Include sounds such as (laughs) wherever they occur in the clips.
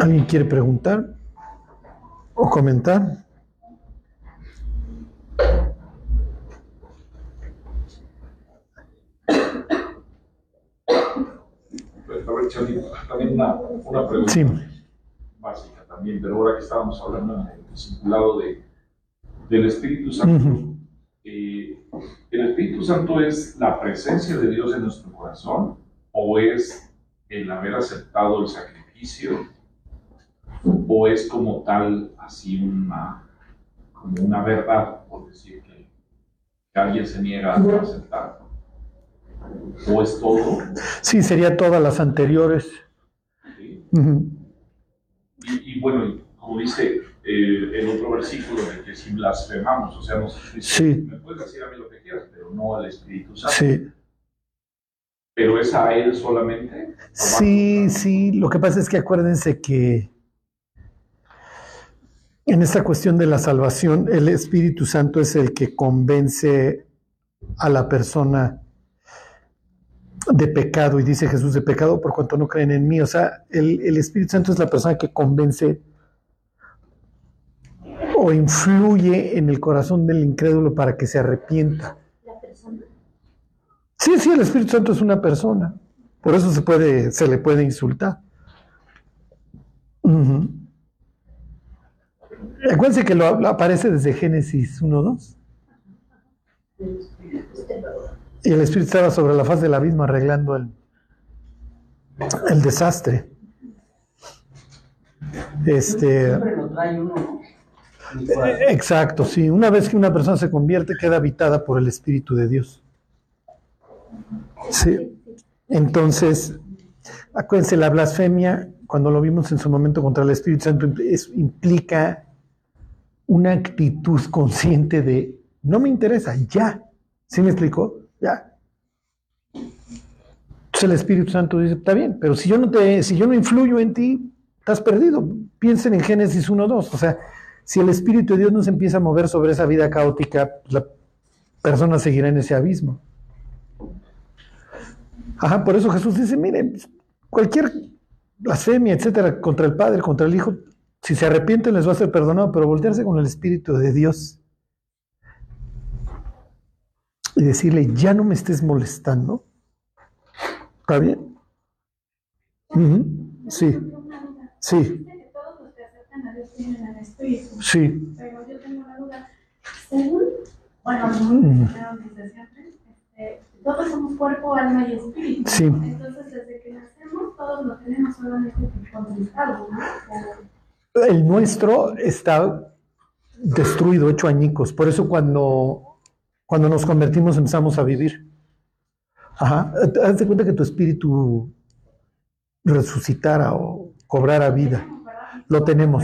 ¿Alguien quiere preguntar o comentar? también una, una pregunta básica también, pero ahora que estábamos hablando en el discipulado de, del Espíritu Santo, eh, ¿el Espíritu Santo es la presencia de Dios en nuestro corazón o es el haber aceptado el sacrificio o es como tal así una, como una verdad, por decir que, que alguien se niega a aceptar? ¿O es todo? Sí, sería todas las anteriores. y, bueno, como dice eh, el otro versículo, de que si blasfemamos, o sea, nos sí. me puedes decir a mí lo que quieras, pero no al Espíritu Santo. Sí. ¿Pero es a Él solamente? Sí, sí, lo que pasa es que acuérdense que en esta cuestión de la salvación, el Espíritu Santo es el que convence a la persona de pecado, y dice Jesús de pecado por cuanto no creen en mí. O sea, el, Espíritu Santo es la persona que convence o influye en el corazón del incrédulo para que se arrepienta. ¿La persona? Sí, sí, el Espíritu Santo es una persona. Por eso se, puede, se le puede insultar. Acuérdense que lo, aparece desde Génesis 1.2. Y el Espíritu estaba sobre la faz del abismo arreglando el, el desastre. Este, exacto, sí. Una vez que una persona se convierte, queda habitada por el Espíritu de Dios. Sí. Entonces, acuérdense, la blasfemia, cuando lo vimos en su momento contra el Espíritu Santo, implica una actitud consciente de no me interesa, ya. ¿Sí me explicó? Ya. Entonces el Espíritu Santo dice, está bien, pero si yo no te, si yo no influyo en ti, estás perdido. Piensen en Génesis 1.2. O sea, si el Espíritu de Dios no se empieza a mover sobre esa vida caótica, la persona seguirá en ese abismo. Ajá, por eso Jesús dice, miren, cualquier blasfemia, etcétera, contra el Padre, contra el Hijo, si se arrepienten les va a ser perdonado, pero voltearse con el Espíritu de Dios y decirle, ya no me estés molestando. ¿Está bien? Sí. Sí. Sí. Pero yo tengo una duda. Según, bueno, todos somos cuerpo, alma y espíritu. Sí. Entonces, desde que nacemos, todos lo tenemos solamente contristado, ¿no? El nuestro está destruido, hecho añicos. Por eso cuando cuando nos convertimos empezamos a vivir. Ajá. Haz de cuenta que tu espíritu resucitara o cobrara vida. Lo tenemos.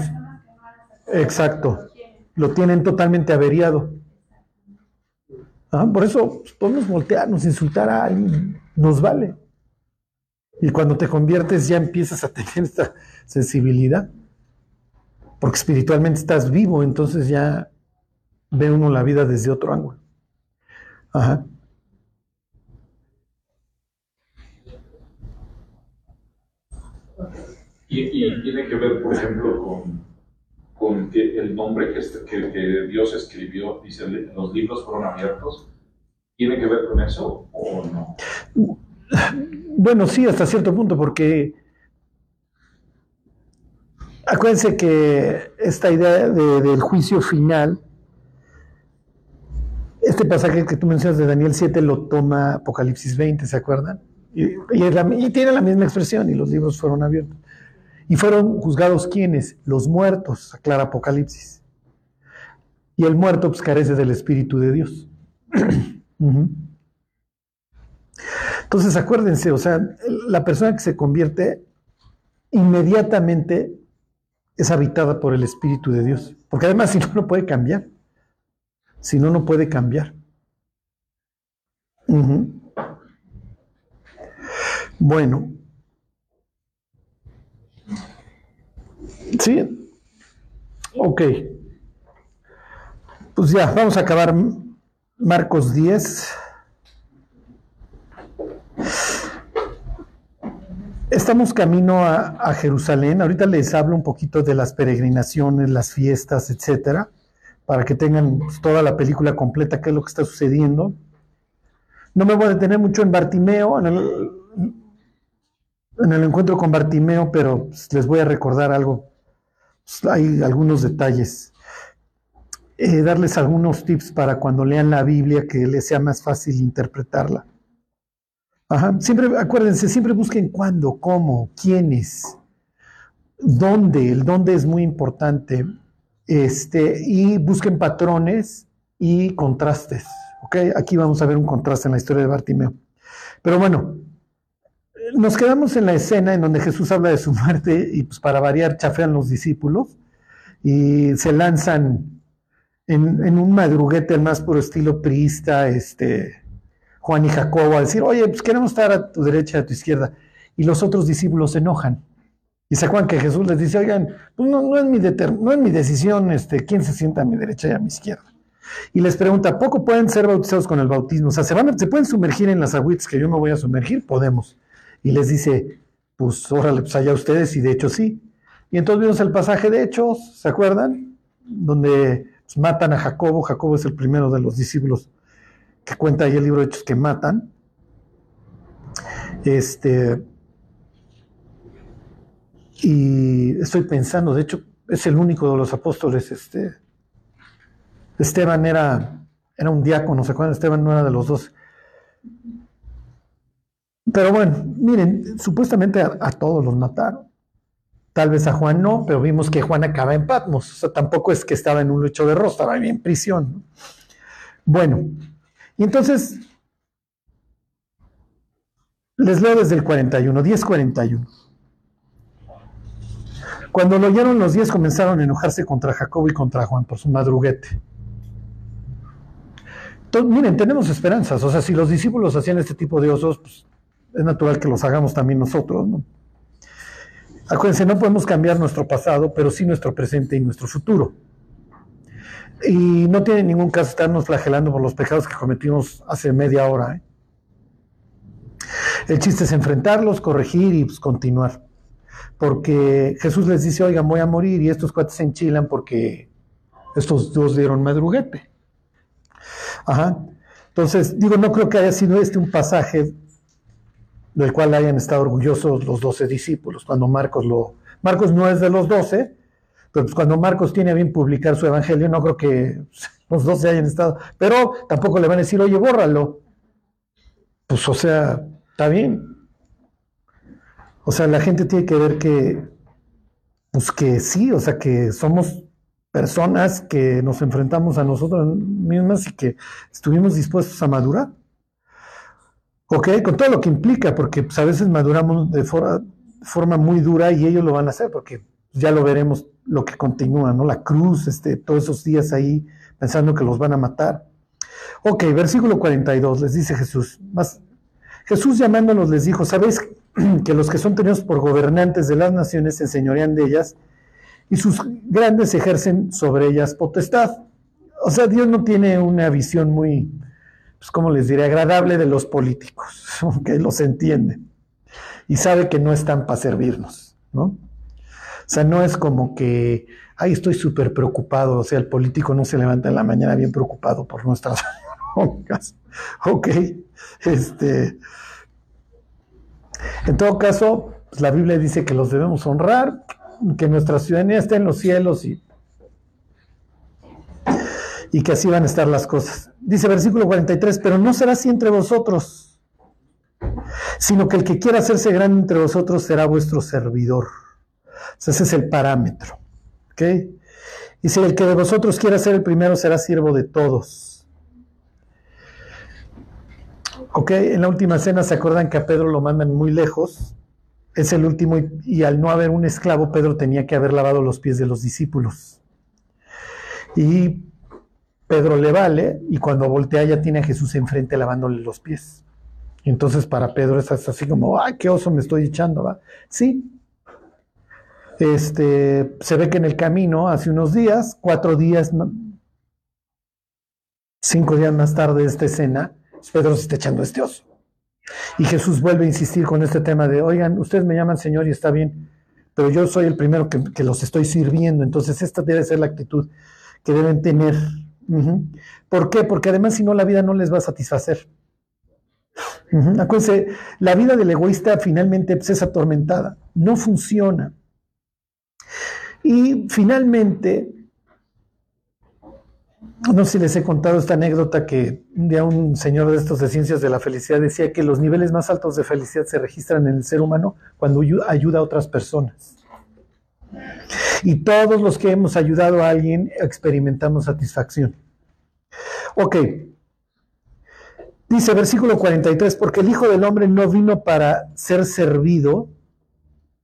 Exacto. Lo tienen totalmente averiado. Por eso podemos voltearnos, insultar a alguien, nos vale. Y cuando te conviertes ya empiezas a tener esta sensibilidad. Porque espiritualmente estás vivo, entonces ya ve uno la vida desde otro ángulo. Ajá. Y, tiene que ver, por ejemplo, con, con que el nombre que, que, Dios escribió, dice, los libros fueron abiertos. ¿Tiene que ver con eso o no? Bueno, sí, hasta cierto punto, porque acuérdense que esta idea del juicio final este pasaje que tú mencionas de Daniel 7 lo toma Apocalipsis 20, ¿se acuerdan? Y, tiene la misma expresión, y los libros fueron abiertos. Y fueron juzgados quiénes? Los muertos, aclara Apocalipsis. Y el muerto pues, carece del Espíritu de Dios. (clears throat) Entonces acuérdense, o sea, la persona que se convierte inmediatamente es habitada por el Espíritu de Dios. Porque además (laughs) si no, no puede cambiar. Si no, no puede cambiar. Bueno. ¿Sí? Ok. Pues ya, vamos a acabar Marcos 10. Estamos camino a, Jerusalén. Ahorita les hablo un poquito de las peregrinaciones, las fiestas, etcétera, para que tengan pues, toda la película completa, qué es lo que está sucediendo. No me voy a detener mucho en Bartimeo, en el, en el encuentro con Bartimeo, pero pues, les voy a recordar algo. Pues, hay algunos detalles. Eh, darles algunos tips para cuando lean la Biblia que les sea más fácil interpretarla. Ajá. Siempre, acuérdense, siempre busquen cuándo, cómo, quiénes, dónde. El dónde es muy importante. Este, y busquen patrones y contrastes. ¿ok? Aquí vamos a ver un contraste en la historia de Bartimeo. Pero bueno, nos quedamos en la escena en donde Jesús habla de su muerte y pues para variar chafean los discípulos y se lanzan en, un madruguete al más puro estilo priista, este, Juan y Jacobo, a decir, oye, pues queremos estar a tu derecha, a tu izquierda. Y los otros discípulos se enojan. Y se acuerdan que Jesús les dice, oigan, pues no, no, es mi no es mi decisión este, quién se sienta a mi derecha y a mi izquierda. Y les pregunta, ¿poco pueden ser bautizados con el bautismo? O sea, ¿se, van ¿se pueden sumergir en las agüitas que yo me voy a sumergir? Podemos. Y les dice, pues órale, pues allá ustedes, y de hecho sí. Y entonces vimos el pasaje de Hechos, ¿se acuerdan? Donde pues, matan a Jacobo. Jacobo es el primero de los discípulos que cuenta ahí el libro de Hechos que matan. Este. Y estoy pensando, de hecho, es el único de los apóstoles, este. Esteban era, era un diácono, ¿se acuerdan? Esteban no era de los dos. Pero bueno, miren, supuestamente a, todos los mataron. Tal vez a Juan no, pero vimos que Juan acaba en Patmos. O sea, tampoco es que estaba en un lecho de rostro, estaba en prisión. Bueno, y entonces les leo desde el 41, 10:41. Cuando lo oyeron los diez comenzaron a enojarse contra Jacobo y contra Juan por su madruguete. Entonces, miren, tenemos esperanzas. O sea, si los discípulos hacían este tipo de osos, pues es natural que los hagamos también nosotros. ¿no? Acuérdense, no podemos cambiar nuestro pasado, pero sí nuestro presente y nuestro futuro. Y no tiene ningún caso estarnos flagelando por los pecados que cometimos hace media hora. ¿eh? El chiste es enfrentarlos, corregir y pues, continuar. Porque Jesús les dice, oigan, voy a morir y estos cuates se enchilan porque estos dos dieron madruguete. Ajá. Entonces, digo, no creo que haya sido este un pasaje del cual hayan estado orgullosos los doce discípulos, cuando Marcos lo... Marcos no es de los doce, pero pues cuando Marcos tiene bien publicar su evangelio, no creo que (laughs) los doce hayan estado, pero tampoco le van a decir, oye, bórralo. Pues o sea, está bien. O sea, la gente tiene que ver que, pues que sí, o sea, que somos personas que nos enfrentamos a nosotros mismas y que estuvimos dispuestos a madurar. ¿Ok? Con todo lo que implica, porque pues, a veces maduramos de forma, muy dura y ellos lo van a hacer, porque ya lo veremos lo que continúa, ¿no? La cruz, este, todos esos días ahí pensando que los van a matar. Ok, versículo 42, les dice Jesús. Más, Jesús llamándolos les dijo, ¿sabéis (clears throat) que los que son tenidos por gobernantes de las naciones se enseñorean de ellas y sus grandes ejercen sobre ellas potestad? O sea, Dios no tiene una visión muy pues como les diré, agradable de los políticos, (laughs) que los entienden y sabe que no están para servirnos, ¿no? Sea, no es como que, ay, estoy súper preocupado, o sea, el político no se levanta en la mañana bien preocupado por nuestras (laughs) broncas. Ok, este. En todo caso, pues, la Biblia dice que los debemos honrar, que nuestra ciudadanía esté en los cielos y y que así van a estar las cosas. Dice versículo 43, pero no será así entre vosotros, sino que el que quiera hacerse grande entre vosotros será vuestro servidor. Ese es el parámetro. ¿ok? Dice, el que de vosotros quiera ser el primero será siervo de todos. Ok, en la última cena se acuerdan que a Pedro lo mandan muy lejos. Es el último y, y al no haber un esclavo, Pedro tenía que haber lavado los pies de los discípulos. Y Pedro le vale y cuando voltea ya tiene a Jesús enfrente lavándole los pies. entonces para Pedro es así como, ay, qué oso me estoy echando, ¿va? Sí. Este, se ve que en el camino, hace unos días, cuatro días, cinco días más tarde de esta escena, Pedro se está echando este oso. Y Jesús vuelve a insistir con este tema de, oigan, ustedes me llaman Señor y está bien, pero yo soy el primero que, los estoy sirviendo. Entonces esta debe ser la actitud que deben tener. ¿Por qué? Porque además si no la vida no les va a satisfacer. Acuérdense, la vida del egoísta finalmente pues, es atormentada, no funciona. Y finalmente, no sé si les he contado esta anécdota que un día un señor de estos de ciencias de la felicidad decía que los niveles más altos de felicidad se registran en el ser humano cuando ayuda a otras personas. Y todos los que hemos ayudado a alguien experimentamos satisfacción. Ok, Dice versículo 43, porque el Hijo del Hombre no vino para ser servido,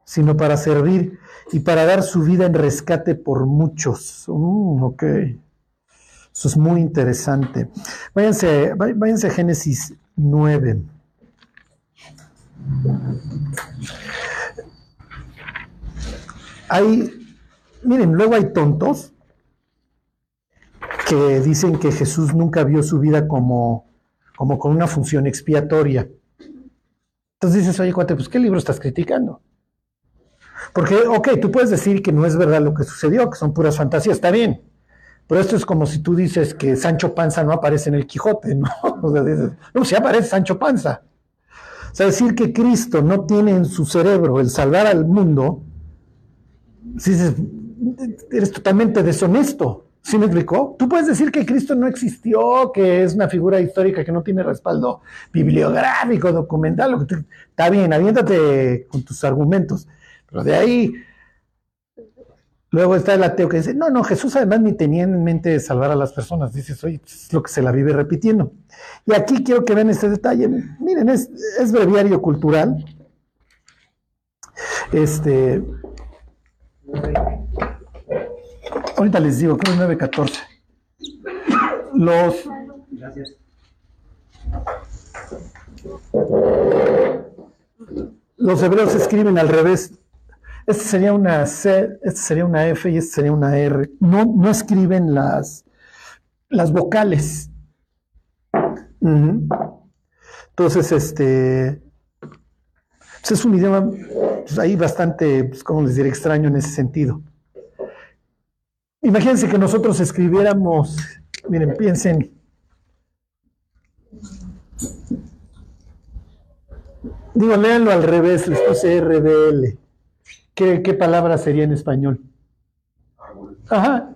sino para servir y para dar su vida en rescate por muchos. Mm, ok. Eso es muy interesante. Váyanse, váyanse a Génesis 9. Hay, miren, luego hay tontos que dicen que Jesús nunca vio su vida como como con una función expiatoria. Entonces dices, oye, cuate, pues ¿qué libro estás criticando? Porque, ok, tú puedes decir que no es verdad lo que sucedió, que son puras fantasías, está bien. Pero esto es como si tú dices que Sancho Panza no aparece en el Quijote, ¿no? (laughs) O sea, dices, no, sí aparece Sancho Panza. O sea, decir que Cristo no tiene en su cerebro el salvar al mundo, si dices, eres totalmente deshonesto. ¿Sí me explicó? Tú puedes decir que Cristo no existió, que es una figura histórica que no tiene respaldo bibliográfico, documental, lo que está bien, aviéntate con tus argumentos. Pero de ahí, luego está el ateo que dice, no, no, Jesús además ni tenía en mente salvar a las personas. Dices, oye, es lo que se la vive repitiendo. Y aquí quiero que vean este detalle. Miren, es, es breviario cultural. Este. Ahorita les digo, creo que 9.14. Los. Gracias. Los hebreos escriben al revés. Este sería una C, este sería una F y este sería una R. No, no escriben las, las vocales. Entonces, este. Pues es un idioma pues ahí bastante, pues, ¿cómo les diré? Extraño en ese sentido. Imagínense que nosotros escribiéramos, miren, piensen, digo, léanlo al revés, les puse RBL. ¿Qué, ¿Qué palabra sería en español? Ajá.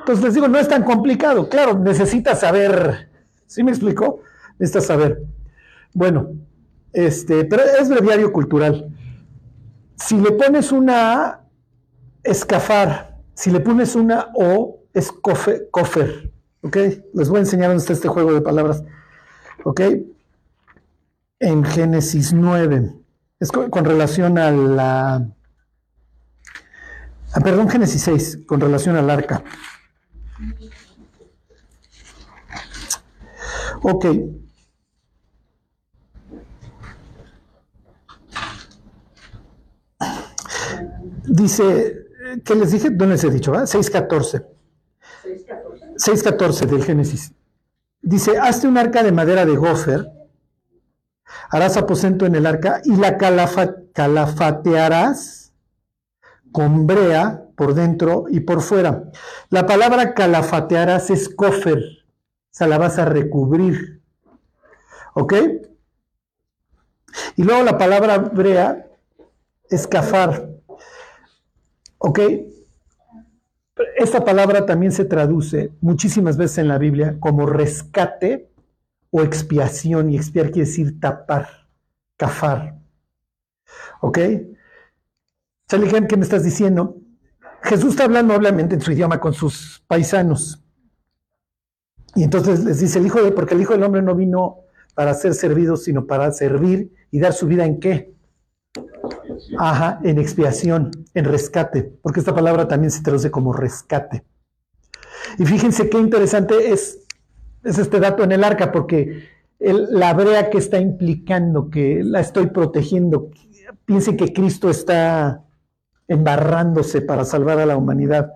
Entonces les digo, no es tan complicado. Claro, necesitas saber. ¿Sí me explicó? Necesitas saber. Bueno, este, pero es breviario cultural. Si le pones una escafar si le pones una O, es cofer, ¿ok? Les voy a enseñar dónde está este juego de palabras, ¿ok? En Génesis 9. Es con, relación a la... Ah, perdón, Génesis 6, con relación al arca. Ok. Dice, ¿Qué les dije? ¿Dónde les he dicho? 6.14. 6.14 del Génesis. Dice, hazte un arca de madera de gofer, harás aposento en el arca y la calafatearás con brea por dentro y por fuera. La palabra calafatearás es cofer, o sea, la vas a recubrir. ¿Ok? Y luego la palabra brea es cafar. ¿Ok? Esta palabra también se traduce muchísimas veces en la Biblia como rescate o expiación, y expiar quiere decir tapar, cafar. ¿Ok? Charlie ¿qué me estás diciendo? Jesús está hablando obviamente en su idioma con sus paisanos. Y entonces les dice el Hijo de, porque el Hijo del Hombre no vino para ser servido, sino para servir y dar su vida en qué? Ajá, en expiación, en rescate, porque esta palabra también se traduce como rescate. Y fíjense qué interesante es, es este dato en el arca, porque la brea que está implicando, que la estoy protegiendo, piensen que Cristo está embarrándose para salvar a la humanidad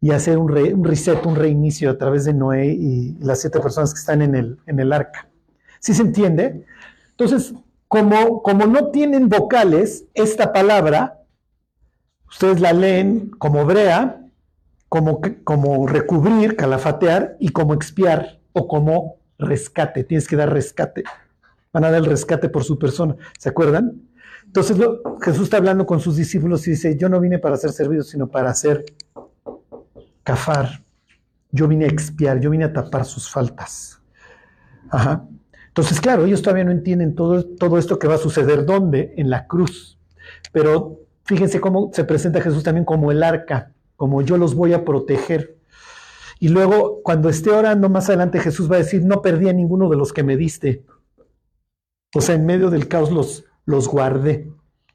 y hacer un, reset, un reinicio a través de Noé y las siete personas que están en el, en el arca. ¿Sí se entiende? Entonces, como, como no tienen vocales, esta palabra, ustedes la leen como brea, como, como recubrir, calafatear y como expiar o como rescate. Tienes que dar rescate. Van a dar el rescate por su persona. ¿Se acuerdan? Entonces Jesús está hablando con sus discípulos y dice, yo no vine para ser servido, sino para hacer cafar. Yo vine a expiar, yo vine a tapar sus faltas. Entonces, claro, ellos todavía no entienden todo, todo esto que va a suceder. ¿Dónde? En la cruz. Pero fíjense cómo se presenta Jesús también como el arca, como yo los voy a proteger. Y luego, cuando esté orando más adelante, Jesús va a decir, no perdí a ninguno de los que me diste. O sea, en medio del caos los, los guardé.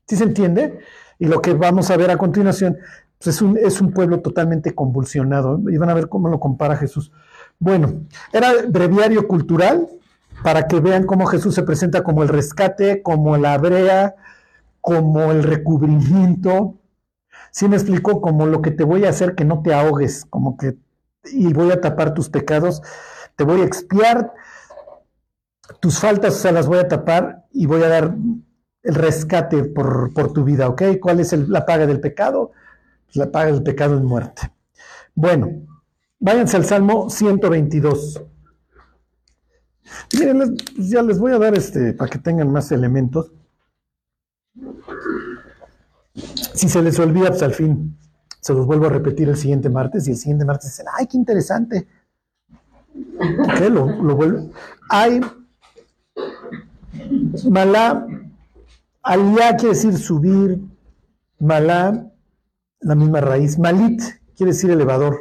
¿Sí se entiende? Y lo que vamos a ver a continuación pues es, un, es un pueblo totalmente convulsionado. Y van a ver cómo lo compara Jesús. Bueno, era breviario cultural para que vean cómo Jesús se presenta como el rescate, como la brea, como el recubrimiento. Sí me explicó como lo que te voy a hacer que no te ahogues, como que y voy a tapar tus pecados, te voy a expiar tus faltas, o sea, las voy a tapar y voy a dar el rescate por, tu vida, ¿ok? ¿Cuál es la paga del pecado? Pues la paga del pecado es muerte. Bueno, váyanse al Salmo 122. Miren, ya les voy a dar este para que tengan más elementos. Si se les olvida, pues al fin se los vuelvo a repetir el siguiente martes y el siguiente martes dicen, ay, qué interesante. ¿Qué? Lo, lo. Hay Malá, Aliyah quiere decir subir, Malá, la misma raíz, Malit quiere decir elevador.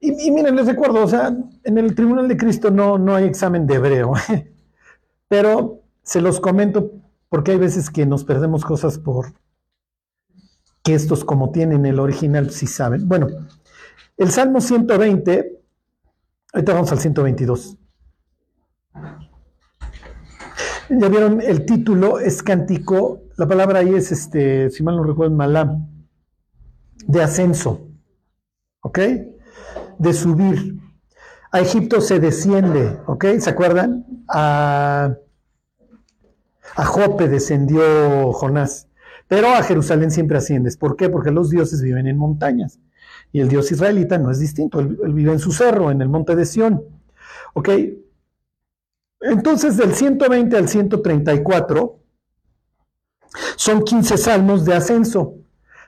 Y, miren, les recuerdo, o sea, en el Tribunal de Cristo no, no hay examen de hebreo, (laughs) pero se los comento porque hay veces que nos perdemos cosas por estos como tienen el original si saben. Bueno, el Salmo 120, ahorita vamos al 122. Ya vieron, el título es cántico, la palabra ahí es, este, si mal no recuerdo, malam, de ascenso, ¿ok? De subir. A Egipto se desciende, ¿ok? ¿Se acuerdan? A, a Jope descendió Jonás, pero a Jerusalén siempre asciendes. ¿Por qué? Porque los dioses viven en montañas y el dios israelita no es distinto, él, vive en su cerro, en el monte de Sión, ¿ok? Entonces, del 120 al 134 son 15 salmos de ascenso.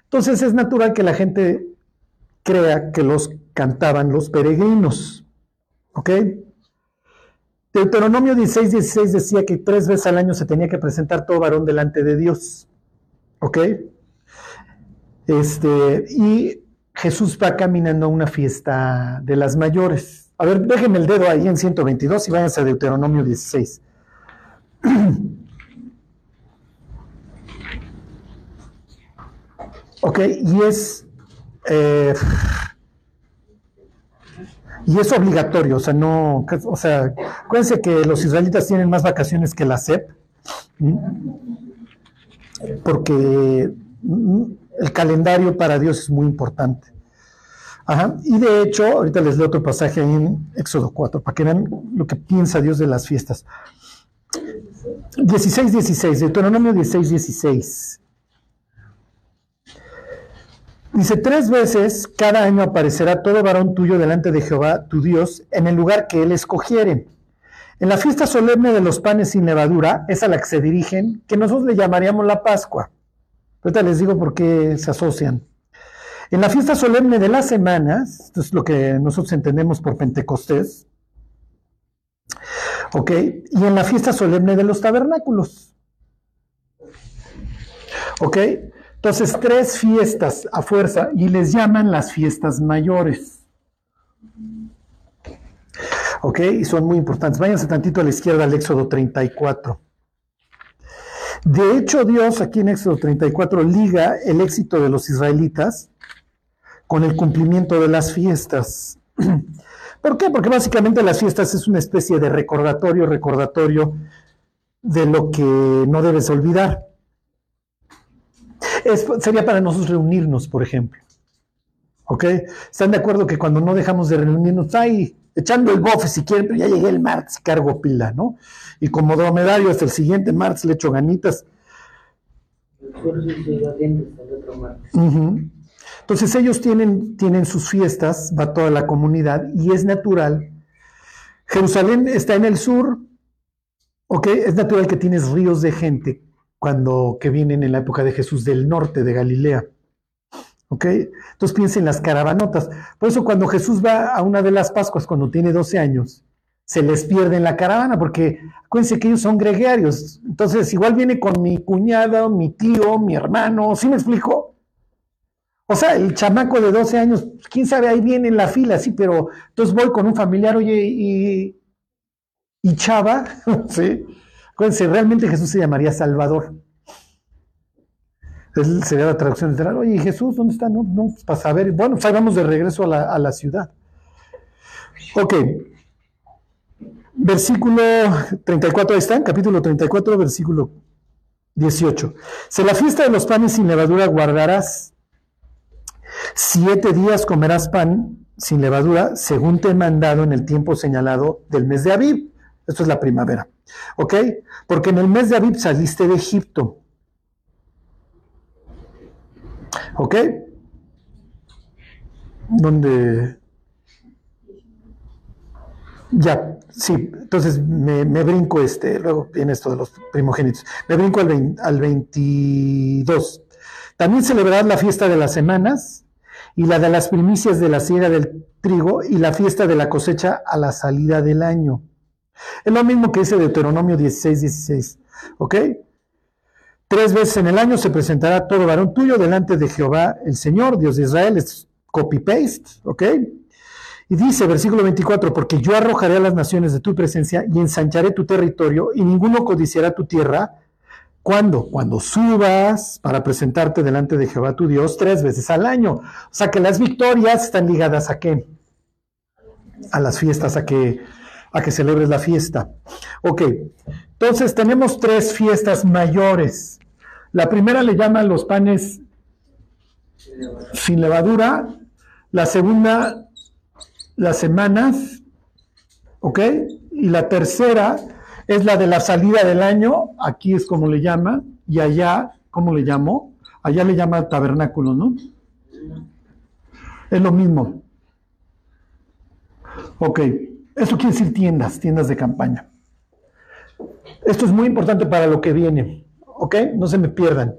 Entonces es natural que la gente crea que los cantaban los peregrinos. ¿Ok? Deuteronomio 16, 16 decía que tres veces al año se tenía que presentar todo varón delante de Dios. ¿Ok? Este, y Jesús va caminando a una fiesta de las mayores. A ver, déjenme el dedo ahí en 122 y váyanse a Deuteronomio 16. (clears throat) ok, y es. Eh, y es obligatorio, o sea, no. O sea, acuérdense que los israelitas tienen más vacaciones que la SEP, porque el calendario para Dios es muy importante. Y de hecho, ahorita les leo otro pasaje ahí en Éxodo 4, para que vean lo que piensa Dios de las fiestas. 16, 16, Deuteronomio 16, 16. Dice, tres veces cada año aparecerá todo varón tuyo delante de Jehová, tu Dios, en el lugar que él escogiere. En la fiesta solemne de los panes sin levadura, es a la que se dirigen, que nosotros le llamaríamos la Pascua. Ahorita les digo por qué se asocian. En la fiesta solemne de las semanas, esto es lo que nosotros entendemos por Pentecostés, ¿ok? Y en la fiesta solemne de los tabernáculos, ¿ok? Entonces, tres fiestas a fuerza y les llaman las fiestas mayores. ¿Ok? Y son muy importantes. Váyanse tantito a la izquierda al Éxodo 34. De hecho, Dios aquí en Éxodo 34 liga el éxito de los israelitas con el cumplimiento de las fiestas. (clears throat) ¿Por qué? Porque básicamente las fiestas es una especie de recordatorio, recordatorio de lo que no debes olvidar. sería para nosotros reunirnos, por ejemplo. ¿Ok? ¿Están de acuerdo que cuando no dejamos de reunirnos, ay, echando el bofe si quieren, pero ya llegué el martes cargo pila, ¿no? Y como dromedario hasta el siguiente martes le echo ganitas. Entonces ellos tienen, tienen sus fiestas, va toda la comunidad y es natural. Jerusalén está en el sur, ¿ok? Es natural que tienes ríos de gente cuando que vienen en la época de Jesús del norte de Galilea. ¿Ok? Entonces piensen en las caravanotas. Por eso cuando Jesús va a una de las Pascuas, cuando tiene 12 años, se les pierde en la caravana, porque acuérdense que ellos son gregarios. Entonces, igual viene con mi cuñado, mi tío, mi hermano, ¿sí me explico? O sea, el chamaco de 12 años, quién sabe, ahí viene en la fila, sí, pero entonces voy con un familiar, oye, y, y Chava, (laughs) ¿sí? Acuérdense, realmente Jesús se llamaría Salvador sería la traducción literal. Oye, Jesús, ¿dónde está? No, no, pues, para saber. Bueno, salgamos de regreso a la, a la ciudad. Ok. Versículo 34, ahí está, capítulo 34, versículo 18. Si la fiesta de los panes sin levadura guardarás, siete días comerás pan sin levadura, según te he mandado en el tiempo señalado del mes de Abib. Esto es la primavera. ¿Ok? Porque en el mes de Abib saliste de Egipto. ¿Ok? Donde... Ya, sí, entonces me, brinco este, luego viene esto de los primogénitos. Me brinco al, al 22. También celebrar la fiesta de las semanas y la de las primicias de la siega del trigo y la fiesta de la cosecha a la salida del año. Es lo mismo que dice Deuteronomio 16, 16. ¿Ok? Tres veces en el año se presentará todo varón tuyo delante de Jehová el Señor, Dios de Israel. Es copy-paste, ¿ok? Y dice, versículo 24, porque yo arrojaré a las naciones de tu presencia y ensancharé tu territorio y ninguno codiciará tu tierra. ¿Cuándo? Cuando subas para presentarte delante de Jehová tu Dios tres veces al año. O sea que las victorias están ligadas a qué? A las fiestas, a que, a que celebres la fiesta. Ok, entonces tenemos tres fiestas mayores. La primera le llama los panes sin levadura. La segunda, las semanas. ¿Ok? Y la tercera es la de la salida del año. Aquí es como le llama. Y allá, ¿cómo le llamo? Allá le llama tabernáculo, ¿no? Es lo mismo. Ok. Eso quiere decir tiendas, tiendas de campaña. Esto es muy importante para lo que viene. ¿ok? No se me pierdan.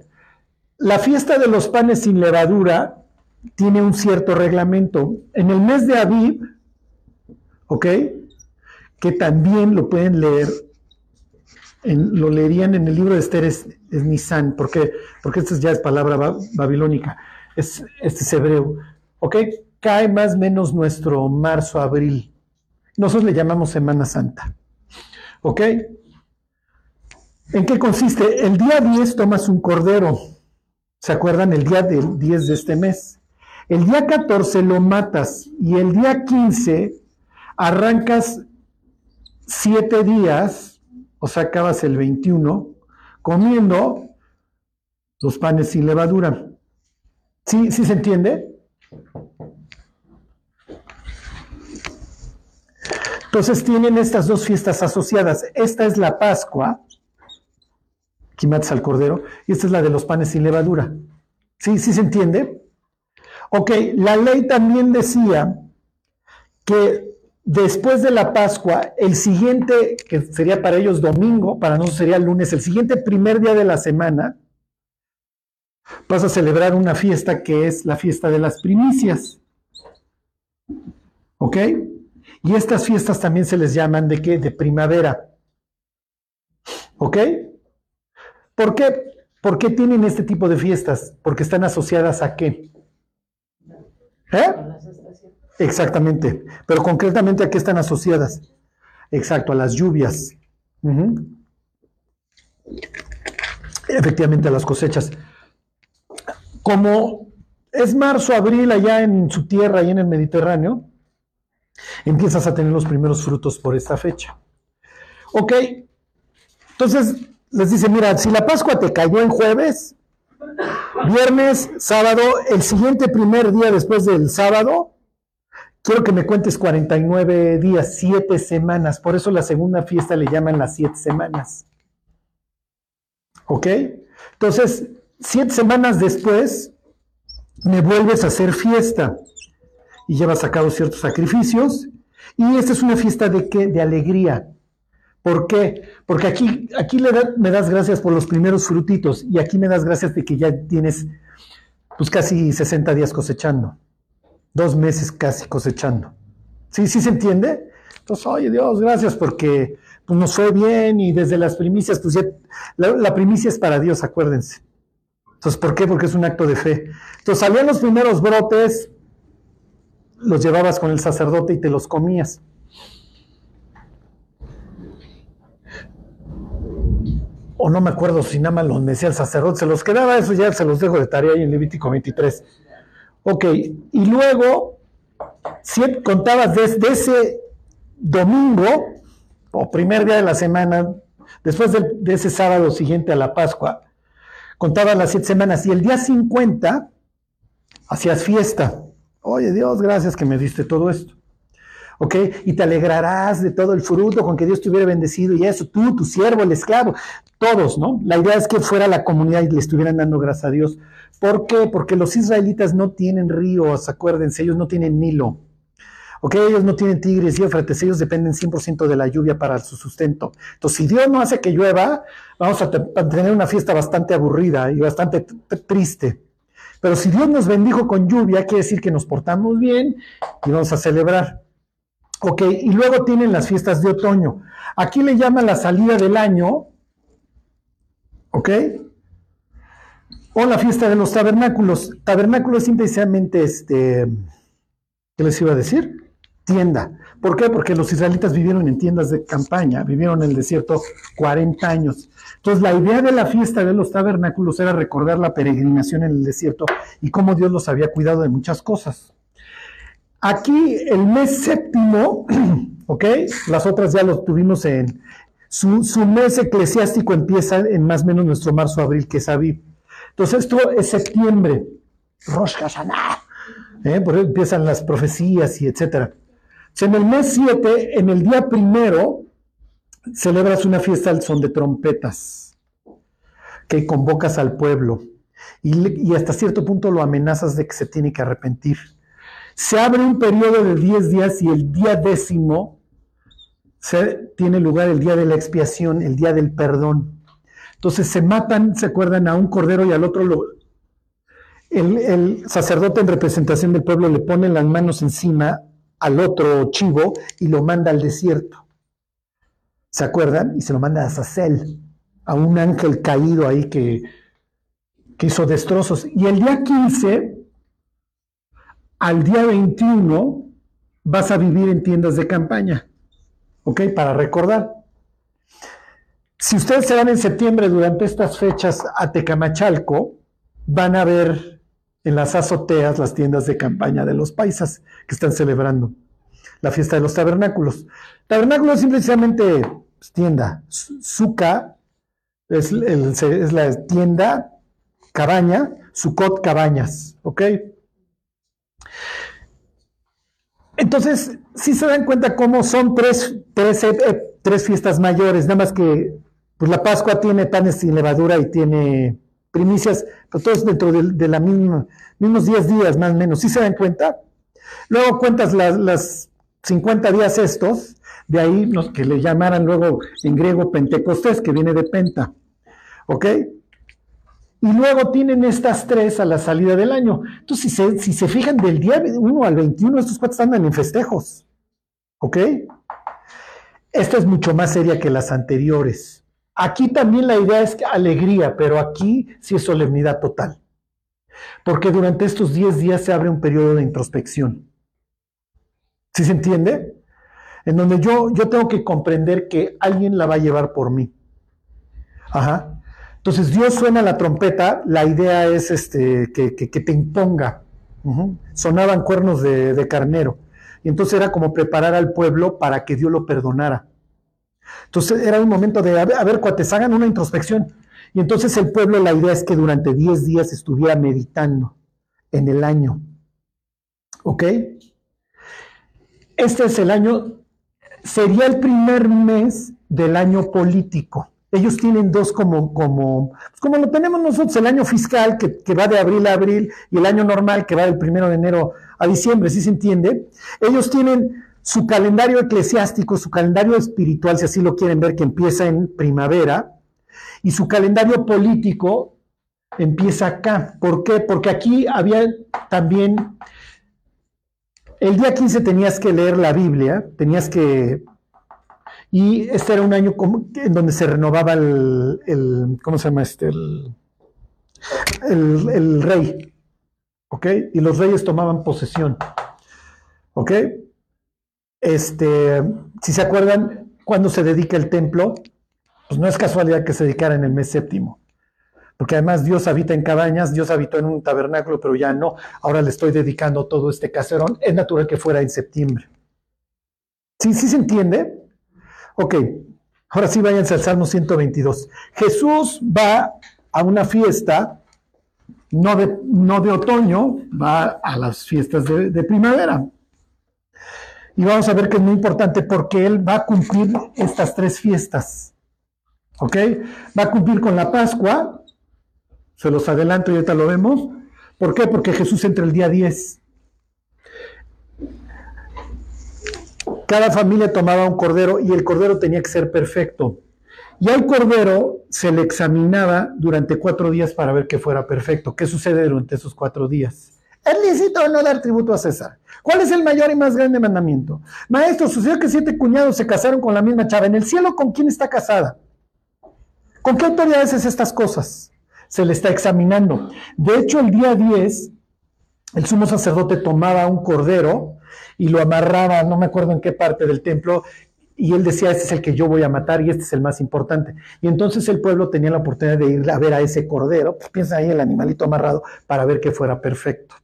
La fiesta de los panes sin levadura tiene un cierto reglamento. En el mes de Aviv, ¿ok? Que también lo pueden leer, lo leerían en el libro de Esther, es, Nisan, ¿por qué? Porque esto ya es palabra babilónica, es, este es hebreo, ¿ok? Cae más o menos nuestro marzo, abril. Nosotros le llamamos Semana Santa, ¿ok? ¿En qué consiste? El día 10 tomas un cordero. ¿Se acuerdan? El día del 10 de este mes. El día 14 lo matas y el día 15 arrancas siete días, o sea, acabas el 21, comiendo los panes sin levadura. ¿Sí, ¿Sí se entiende? Entonces tienen estas dos fiestas asociadas. Esta es la Pascua matas al cordero, y esta es la de los panes sin levadura. ¿Sí? ¿Sí se entiende? Ok, la ley también decía que después de la Pascua, el siguiente, que sería para ellos domingo, para nosotros sería lunes, el siguiente primer día de la semana, vas a celebrar una fiesta que es la fiesta de las primicias. ¿Ok? Y estas fiestas también se les llaman de qué? De primavera. ¿Ok? ¿Por qué? ¿Por qué tienen este tipo de fiestas? Porque están asociadas a qué? ¿Eh? Exactamente. Pero concretamente a qué están asociadas? Exacto, a las lluvias. Efectivamente, a las cosechas. Como es marzo, abril allá en su tierra y en el Mediterráneo, empiezas a tener los primeros frutos por esta fecha. Ok, entonces les dice, mira, si la Pascua te cayó en jueves, viernes, sábado, el siguiente primer día después del sábado, quiero que me cuentes 49 días, 7 semanas. Por eso la segunda fiesta le llaman las 7 semanas. ¿Ok? Entonces, 7 semanas después, me vuelves a hacer fiesta. Y llevas a cabo ciertos sacrificios. Y esta es una fiesta de qué? De alegría. ¿Por qué? Porque aquí, aquí me das gracias por los primeros frutitos y aquí me das gracias de que ya tienes pues casi 60 días cosechando, dos meses casi cosechando. ¿Sí, sí se entiende? Entonces, oye Dios, gracias porque pues, nos fue bien y desde las primicias, pues ya, la, la primicia es para Dios, acuérdense. Entonces, ¿por qué? Porque es un acto de fe. Entonces, salían los primeros brotes, los llevabas con el sacerdote y te los comías. o no me acuerdo si nada más los decía el sacerdote, se los quedaba, eso ya se los dejo de tarea ahí en Levítico 23. Ok, y luego, contabas desde ese domingo, o primer día de la semana, después de, de ese sábado siguiente a la Pascua, contabas las siete semanas, y el día 50 hacías fiesta. Oye Dios, gracias que me diste todo esto. ¿ok? Y te alegrarás de todo el fruto con que Dios te hubiera bendecido y eso, tú, tu siervo, el esclavo, todos, ¿no? La idea es que fuera la comunidad y le estuvieran dando gracias a Dios. ¿Por qué? Porque los israelitas no tienen ríos, acuérdense, ellos no tienen Nilo. ¿Ok? Ellos no tienen tigres y éufrates, ellos dependen 100% de la lluvia para su sustento. Entonces, si Dios no hace que llueva, vamos a, a tener una fiesta bastante aburrida y bastante triste. Pero si Dios nos bendijo con lluvia, quiere decir que nos portamos bien y vamos a celebrar. Ok, y luego tienen las fiestas de otoño. Aquí le llaman la salida del año, ¿ok? O la fiesta de los tabernáculos. Tabernáculo es simplemente, este, ¿qué les iba a decir? Tienda. ¿Por qué? Porque los israelitas vivieron en tiendas de campaña, vivieron en el desierto 40 años. Entonces, la idea de la fiesta de los tabernáculos era recordar la peregrinación en el desierto y cómo Dios los había cuidado de muchas cosas. Aquí el mes séptimo, (clears throat) ¿ok? Las otras ya lo tuvimos en... Su, mes eclesiástico empieza en más o menos nuestro marzo-abril, que es Aviv. Entonces esto es septiembre, Rosh Hashanah, ¿eh? por ahí empiezan las profecías y etcétera. En el mes 7, en el día primero, celebras una fiesta al son de trompetas, que convocas al pueblo y, hasta cierto punto lo amenazas de que se tiene que arrepentir. Se abre un periodo de 10 días y el día décimo se, tiene lugar el día de la expiación, el día del perdón. Entonces se matan, se acuerdan, a un cordero y al otro lo, el, el, sacerdote en representación del pueblo le pone las manos encima al otro chivo y lo manda al desierto. ¿Se acuerdan? Y se lo manda a Sacel, a un ángel caído ahí que, que hizo destrozos. Y el día 15 al día 21 vas a vivir en tiendas de campaña. ¿Ok? Para recordar. Si ustedes se van en septiembre durante estas fechas a Tecamachalco, van a ver en las azoteas las tiendas de campaña de los paisas que están celebrando la fiesta de los tabernáculos. Tabernáculo es simplemente pues, tienda. Suca es, la tienda, cabaña, Sucot cabañas, ¿ok? Entonces, si se dan cuenta cómo son tres, tres, eh, tres fiestas mayores, nada más que pues la Pascua tiene panes sin levadura y tiene primicias, pero todos dentro de, la misma, mismos 10 días más o menos, ¿sí se dan cuenta? Luego cuentas las, las 50 días estos, de ahí los que le llamaran luego en griego Pentecostés, que viene de Penta, ¿ok? y luego tienen estas tres a la salida del año. Entonces, si se, si se fijan del día 1 al 21, estos cuatro andan en festejos. ¿Ok? Esta es mucho más seria que las anteriores. Aquí también la idea es alegría, pero aquí sí es solemnidad total. Porque durante estos 10 días se abre un periodo de introspección. ¿Sí se entiende? En donde yo, yo tengo que comprender que alguien la va a llevar por mí. Ajá. Entonces Dios suena la trompeta, la idea es este, que, te imponga. Sonaban cuernos de, carnero. Y entonces era como preparar al pueblo para que Dios lo perdonara. Entonces era un momento de, a ver, a cuates, hagan una introspección. Y entonces el pueblo, la idea es que durante 10 días estuviera meditando en el año. ¿Ok? este es el año, sería el primer mes del año político. Ellos tienen dos como, como, pues como lo tenemos nosotros, el año fiscal que, que, va de abril a abril y el año normal que va del primero de enero a diciembre, ¿sí se entiende? Ellos tienen su calendario eclesiástico, su calendario espiritual, si así lo quieren ver, que empieza en primavera, y su calendario político empieza acá. ¿Por qué? Porque aquí había también, el día 15 tenías que leer la Biblia, tenías que y este era un año en donde se renovaba el, ¿cómo se llama este? El, el, rey. ¿Ok? Y los reyes tomaban posesión. ¿Ok? Este, si se acuerdan, cuando se dedica el templo, pues no es casualidad que se dedicara en el mes séptimo. Porque además Dios habita en cabañas, Dios habitó en un tabernáculo, pero ya no. Ahora le estoy dedicando todo este caserón. Es natural que fuera en septiembre. ¿Sí, sí se entiende? Ok, ahora sí váyanse al Salmo 122. Jesús va a una fiesta, no de, no de otoño, va a las fiestas de, primavera. Y vamos a ver que es muy importante porque Él va a cumplir estas tres fiestas. ¿Ok? Va a cumplir con la Pascua, se los adelanto y ahorita lo vemos. ¿Por qué? Porque Jesús entra el día 10. Cada familia tomaba un cordero y el cordero tenía que ser perfecto. Y al cordero se le examinaba durante cuatro días para ver que fuera perfecto. ¿Qué sucede durante esos cuatro días? ¿Es lícito no dar tributo a César? ¿Cuál es el mayor y más grande mandamiento? Maestro, sucedió que siete cuñados se casaron con la misma chava. ¿En el cielo con quién está casada? ¿Con qué autoridades es estas cosas? Se le está examinando. De hecho, el día 10, el sumo sacerdote tomaba un cordero y lo amarraba, no me acuerdo en qué parte del templo, y él decía, este es el que yo voy a matar y este es el más importante. Y entonces el pueblo tenía la oportunidad de ir a ver a ese cordero, pues piensa ahí el animalito amarrado, para ver que fuera perfecto.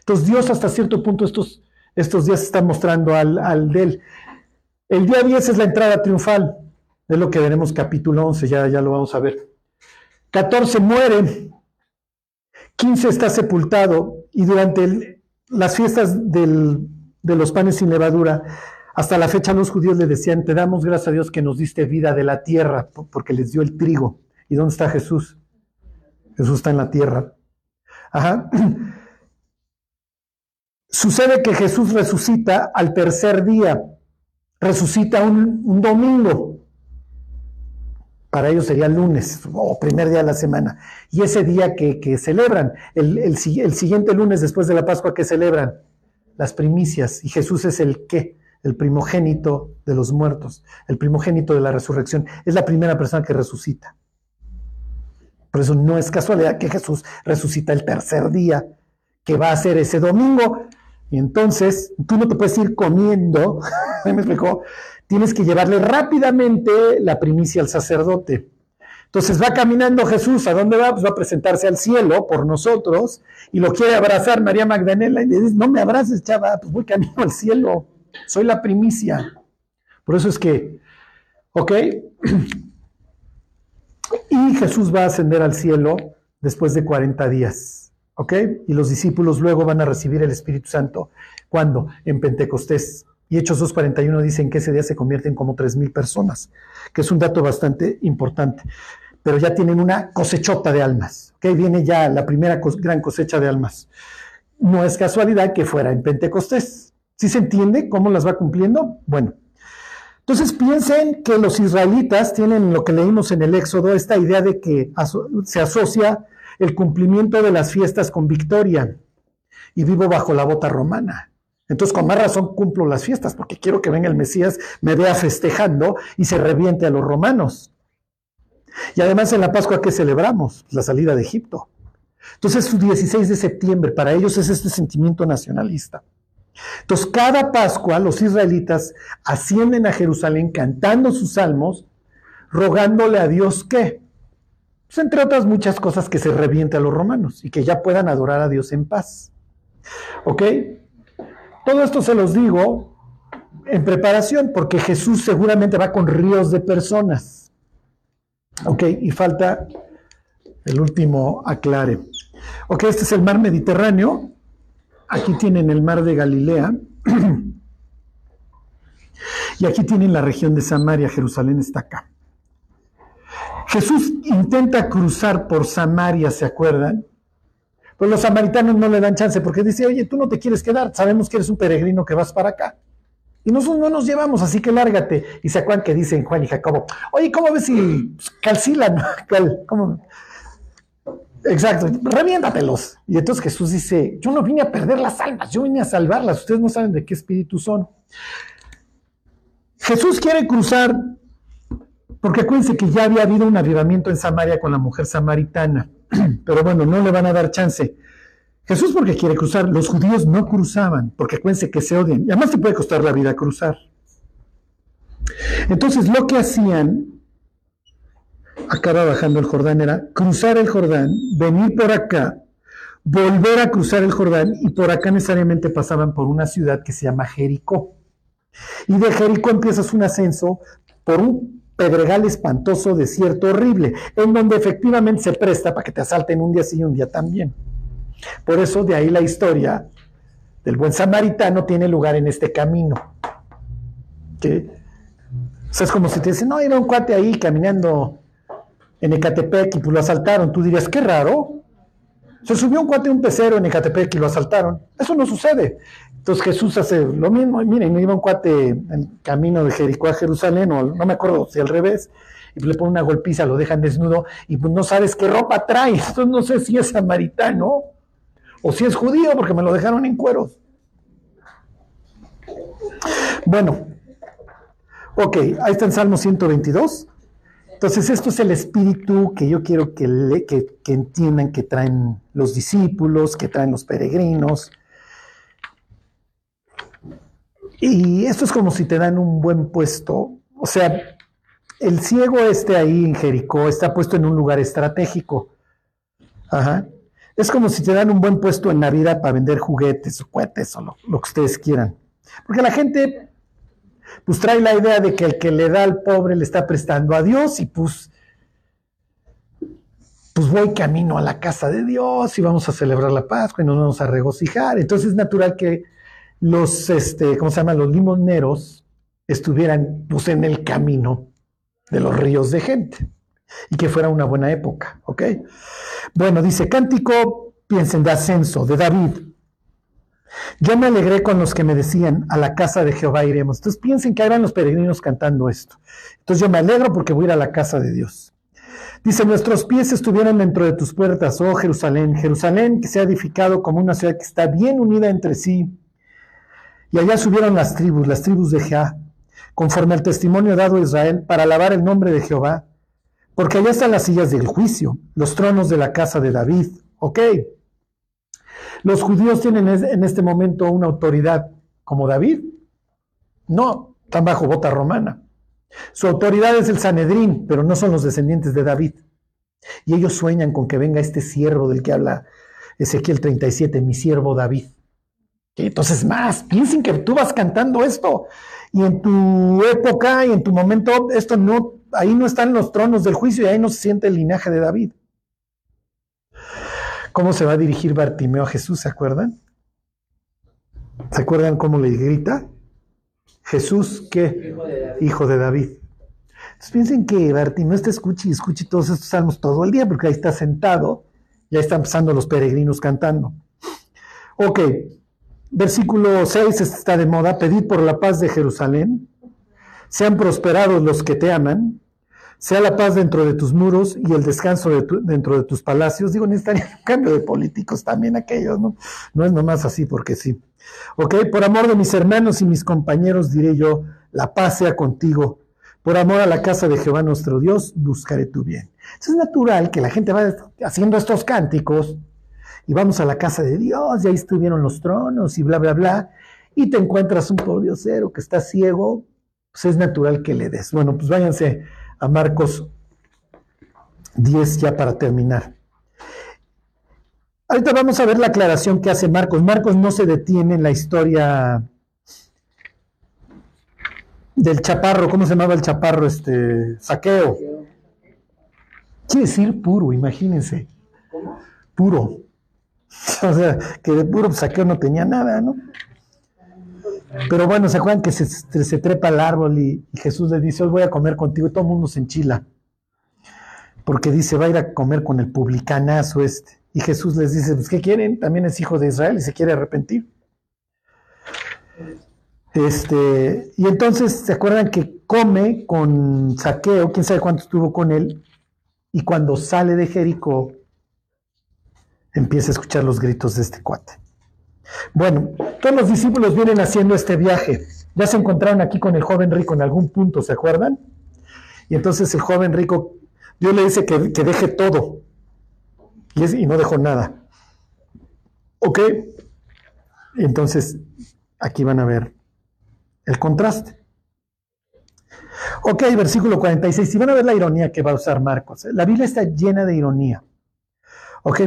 Entonces Dios hasta cierto punto estos, estos días está mostrando al, al de él. El día 10 es la entrada triunfal, es lo que veremos capítulo 11, ya, ya lo vamos a ver. 14 muere, 15 está sepultado y durante las fiestas del de los panes sin levadura. Hasta la fecha los judíos le decían, te damos gracias a Dios que nos diste vida de la tierra, porque les dio el trigo. ¿Y dónde está Jesús? Jesús está en la tierra. Ajá. Sucede que Jesús resucita al tercer día, resucita un, domingo. Para ellos sería lunes o primer día de la semana. Y ese día que, celebran, el, el siguiente lunes después de la Pascua que celebran, las primicias. Y Jesús es el qué? El primogénito de los muertos, el primogénito de la resurrección. Es la primera persona que resucita. Por eso no es casualidad que Jesús resucita el tercer día, que va a ser ese domingo. Y entonces tú no te puedes ir comiendo, (laughs) ¿me explicó? Tienes que llevarle rápidamente la primicia al sacerdote. Entonces va caminando Jesús, ¿a dónde va? Pues va a presentarse al cielo por nosotros y lo quiere abrazar María Magdalena y le dice, no me abraces, chava, pues voy camino al cielo, soy la primicia. Por eso es que, ¿ok? (clears throat) Y Jesús va a ascender al cielo después de 40 días, ¿ok? Y los discípulos luego van a recibir el Espíritu Santo. ¿Cuándo? En Pentecostés. Y Hechos 2.41 dicen que ese día se convierten como 3.000 personas, que es un dato bastante importante pero ya tienen una cosechota de almas. que Viene ya la primera gran cosecha de almas. No es casualidad que fuera en Pentecostés. ¿Sí se entiende cómo las va cumpliendo? Bueno, entonces piensen que los israelitas tienen lo que leímos en el Éxodo, esta idea de que se asocia el cumplimiento de las fiestas con victoria y vivo bajo la bota romana. Entonces, con más razón cumplo las fiestas, porque quiero que venga el Mesías, me vea festejando y se reviente a los romanos. Y además en la Pascua que celebramos, la salida de Egipto. Entonces su 16 de septiembre para ellos es este sentimiento nacionalista. Entonces cada Pascua los israelitas ascienden a Jerusalén cantando sus salmos, rogándole a Dios que, pues entre otras muchas cosas, que se reviente a los romanos y que ya puedan adorar a Dios en paz. ¿Ok? Todo esto se los digo en preparación porque Jesús seguramente va con ríos de personas. Ok, y falta el último aclare. Ok, este es el mar Mediterráneo. Aquí tienen el mar de Galilea. (clears throat) Y aquí tienen la región de Samaria, Jerusalén está acá. Jesús intenta cruzar por Samaria, ¿se acuerdan? Pues los samaritanos no le dan chance porque dice, oye, tú no te quieres quedar, sabemos que eres un peregrino que vas para acá. Y nosotros no nos llevamos, así que lárgate. Y se acuerdan que dicen Juan y Jacobo, oye, ¿cómo ves si calcilan? (laughs) ¿Cómo? Exacto, reviéntatelos. Y entonces Jesús dice, yo no vine a perder las almas, yo vine a salvarlas, ustedes no saben de qué espíritu son. Jesús quiere cruzar, porque acuérdense que ya había habido un avivamiento en Samaria con la mujer samaritana, (clears throat) pero bueno, no le van a dar chance. Jesús porque quiere cruzar, los judíos no cruzaban, porque acuérdense que se odian, y además te puede costar la vida cruzar. Entonces lo que hacían, acaba bajando el Jordán, era cruzar el Jordán, venir por acá, volver a cruzar el Jordán, y por acá necesariamente pasaban por una ciudad que se llama Jericó. Y de Jericó empiezas un ascenso por un pedregal espantoso, desierto horrible, en donde efectivamente se presta para que te asalten un día sí y un día también. Por eso de ahí la historia del buen samaritano tiene lugar en este camino. O sea, es como si te dicen, no, era un cuate ahí caminando en Ecatepec y pues lo asaltaron. Tú dirías, qué raro. Se subió un cuate un pecero en Ecatepec y lo asaltaron. Eso no sucede. Entonces Jesús hace lo mismo. Miren, iba un cuate en camino de Jericó a Jerusalén, o no me acuerdo si al revés, y le pone una golpiza, lo dejan desnudo, y pues no sabes qué ropa trae. (laughs) Entonces no sé si es samaritano o si es judío, porque me lo dejaron en cueros. Bueno, ok, ahí está en Salmo 122. Entonces, esto es el espíritu que yo quiero que, le, entiendan que traen los discípulos, que traen los peregrinos. Y esto es como si te dan un buen puesto. O sea, el ciego este ahí en Jericó está puesto en un lugar estratégico. Ajá. Es como si te dan un buen puesto en Navidad para vender juguetes o cohetes o lo, que ustedes quieran. Porque la gente pues trae la idea de que el que le da al pobre le está prestando a Dios y pues pues voy camino a la casa de Dios y vamos a celebrar la Pascua y nos vamos a regocijar. Entonces es natural que los, este, ¿cómo se llama? Los limoneros estuvieran pues en el camino de los ríos de gente y que fuera una buena época, ¿ok? Bueno, dice, cántico, piensen, de ascenso, de David. Yo me alegré con los que me decían, a la casa de Jehová iremos. Entonces piensen que eran los peregrinos cantando esto. Entonces yo me alegro porque voy a ir a la casa de Dios. Dice, nuestros pies estuvieron dentro de tus puertas, oh Jerusalén, Jerusalén que se ha edificado como una ciudad que está bien unida entre sí. Y allá subieron las tribus, las tribus de Jehová, conforme al testimonio dado a Israel, para alabar el nombre de Jehová porque allá están las sillas del juicio, los tronos de la casa de David. ¿Ok? ¿Los judíos tienen en este momento una autoridad como David? No, están bajo bota romana. Su autoridad es el Sanedrín, pero no son los descendientes de David. Y ellos sueñan con que venga este siervo del que habla Ezequiel 37, mi siervo David. Entonces, más, piensen que tú vas cantando esto y en tu época y en tu momento esto no ahí no están los tronos del juicio y ahí no se siente el linaje de David. ¿Cómo se va a dirigir Bartimeo a Jesús? ¿Se acuerdan? ¿Se acuerdan cómo le grita? Jesús, ¿qué? Hijo de David. Entonces piensen que Bartimeo está escuche y escuche todos estos salmos todo el día, porque ahí está sentado, ya están pasando los peregrinos cantando. Ok, versículo 6 está de moda, pedid por la paz de Jerusalén, sean prosperados los que te aman, sea la paz dentro de tus muros y el descanso dentro de tus palacios. Digo, necesitarían un cambio de políticos también aquellos, ¿no? No es nomás así porque sí. Ok, por amor de mis hermanos y mis compañeros diré yo, la paz sea contigo. Por amor a la casa de Jehová nuestro Dios, buscaré tu bien. es natural que la gente va haciendo estos cánticos y vamos a la casa de Dios y ahí estuvieron los tronos y bla, bla, bla. Y te encuentras un cero que está ciego, pues es natural que le des. Bueno, pues váyanse a Marcos 10 ya para terminar. Ahorita vamos a ver la aclaración que hace Marcos. Marcos no se detiene en la historia del chaparro, ¿cómo se llamaba el chaparro? Este, saqueo. Quiere decir puro, imagínense. ¿Cómo? Puro. (laughs) O sea, que de puro saqueo no tenía nada, ¿no? Pero bueno, ¿se acuerdan que se, trepa al árbol y, Jesús le dice, hoy voy a comer contigo y todo el mundo se enchila? Porque dice, va a ir a comer con el publicanazo este. Y Jesús les dice, pues ¿qué quieren? También es hijo de Israel y se quiere arrepentir. Este, y entonces, ¿se acuerdan que come con saqueo? ¿Quién sabe cuánto estuvo con él? Y cuando sale de Jericó, empieza a escuchar los gritos de este cuate. Bueno, todos los discípulos vienen haciendo este viaje. Ya se encontraron aquí con el joven rico en algún punto, ¿se acuerdan? Y entonces el joven rico, Dios le dice que, deje todo. Y, y, no dejó nada. ¿Ok? Entonces, aquí van a ver el contraste. Ok, versículo 46. Y van a ver la ironía que va a usar Marcos. La Biblia está llena de ironía. Ok,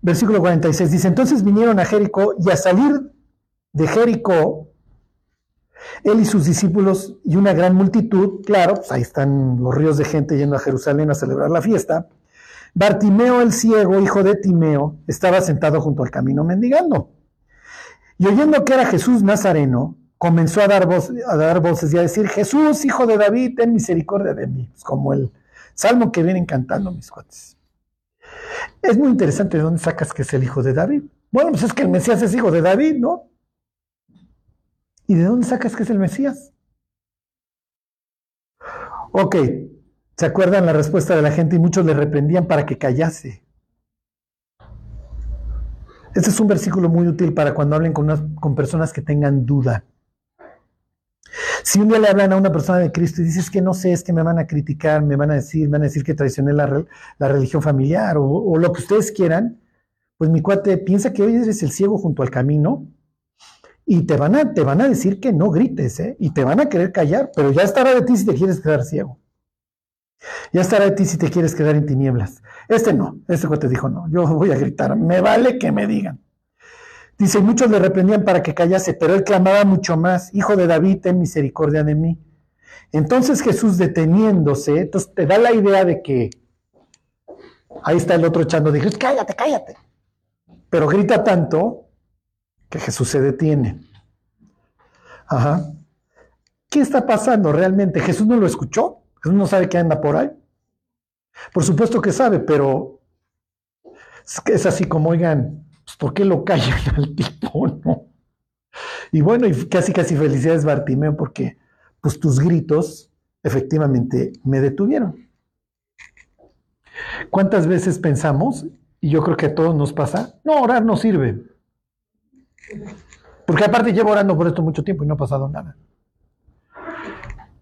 Versículo 46 dice, entonces vinieron a Jericó y a salir de Jericó, él y sus discípulos y una gran multitud, claro, pues ahí están los ríos de gente yendo a Jerusalén a celebrar la fiesta. Bartimeo el ciego, hijo de Timeo, estaba sentado junto al camino mendigando. Y oyendo que era Jesús Nazareno, comenzó a dar, a dar voces y a decir, Jesús, hijo de David, ten misericordia de mí. Pues como el salmo que vienen cantando mis cuates. Es muy interesante de dónde sacas que es el hijo de David. Bueno, pues es que el Mesías es hijo de David, ¿no? ¿Y de dónde sacas que es el Mesías? Ok, ¿se acuerdan la respuesta de la gente y muchos le reprendían para que callase? Este es un versículo muy útil para cuando hablen con, con personas que tengan duda. Si un día le hablan a una persona de Cristo y dices que no sé, es que me van a criticar, me van a decir, me van a decir que traicioné la, la religión familiar o, lo que ustedes quieran, pues mi cuate piensa que hoy eres el ciego junto al camino y te van a, te van a decir que no grites, ¿eh? y te van a querer callar, pero ya estará de ti si te quieres quedar ciego. Ya estará de ti si te quieres quedar en tinieblas. Este no, este cuate dijo no, yo voy a gritar, me vale que me digan. Dice, muchos le reprendían para que callase, pero él clamaba mucho más, Hijo de David, ten misericordia de mí. Entonces Jesús deteniéndose, entonces te da la idea de que ahí está el otro echando, dijo, cállate, cállate. Pero grita tanto que Jesús se detiene. Ajá. ¿Qué está pasando realmente? ¿Jesús no lo escuchó? ¿Jesús no sabe que anda por ahí? Por supuesto que sabe, pero es así como, oigan, pues, ¿por qué lo callan (laughs) al tipo, no? Y bueno, y casi casi felicidades Bartimeo porque pues tus gritos efectivamente me detuvieron. ¿Cuántas veces pensamos, y yo creo que a todos nos pasa, no, orar no sirve? Porque aparte llevo orando por esto mucho tiempo y no ha pasado nada.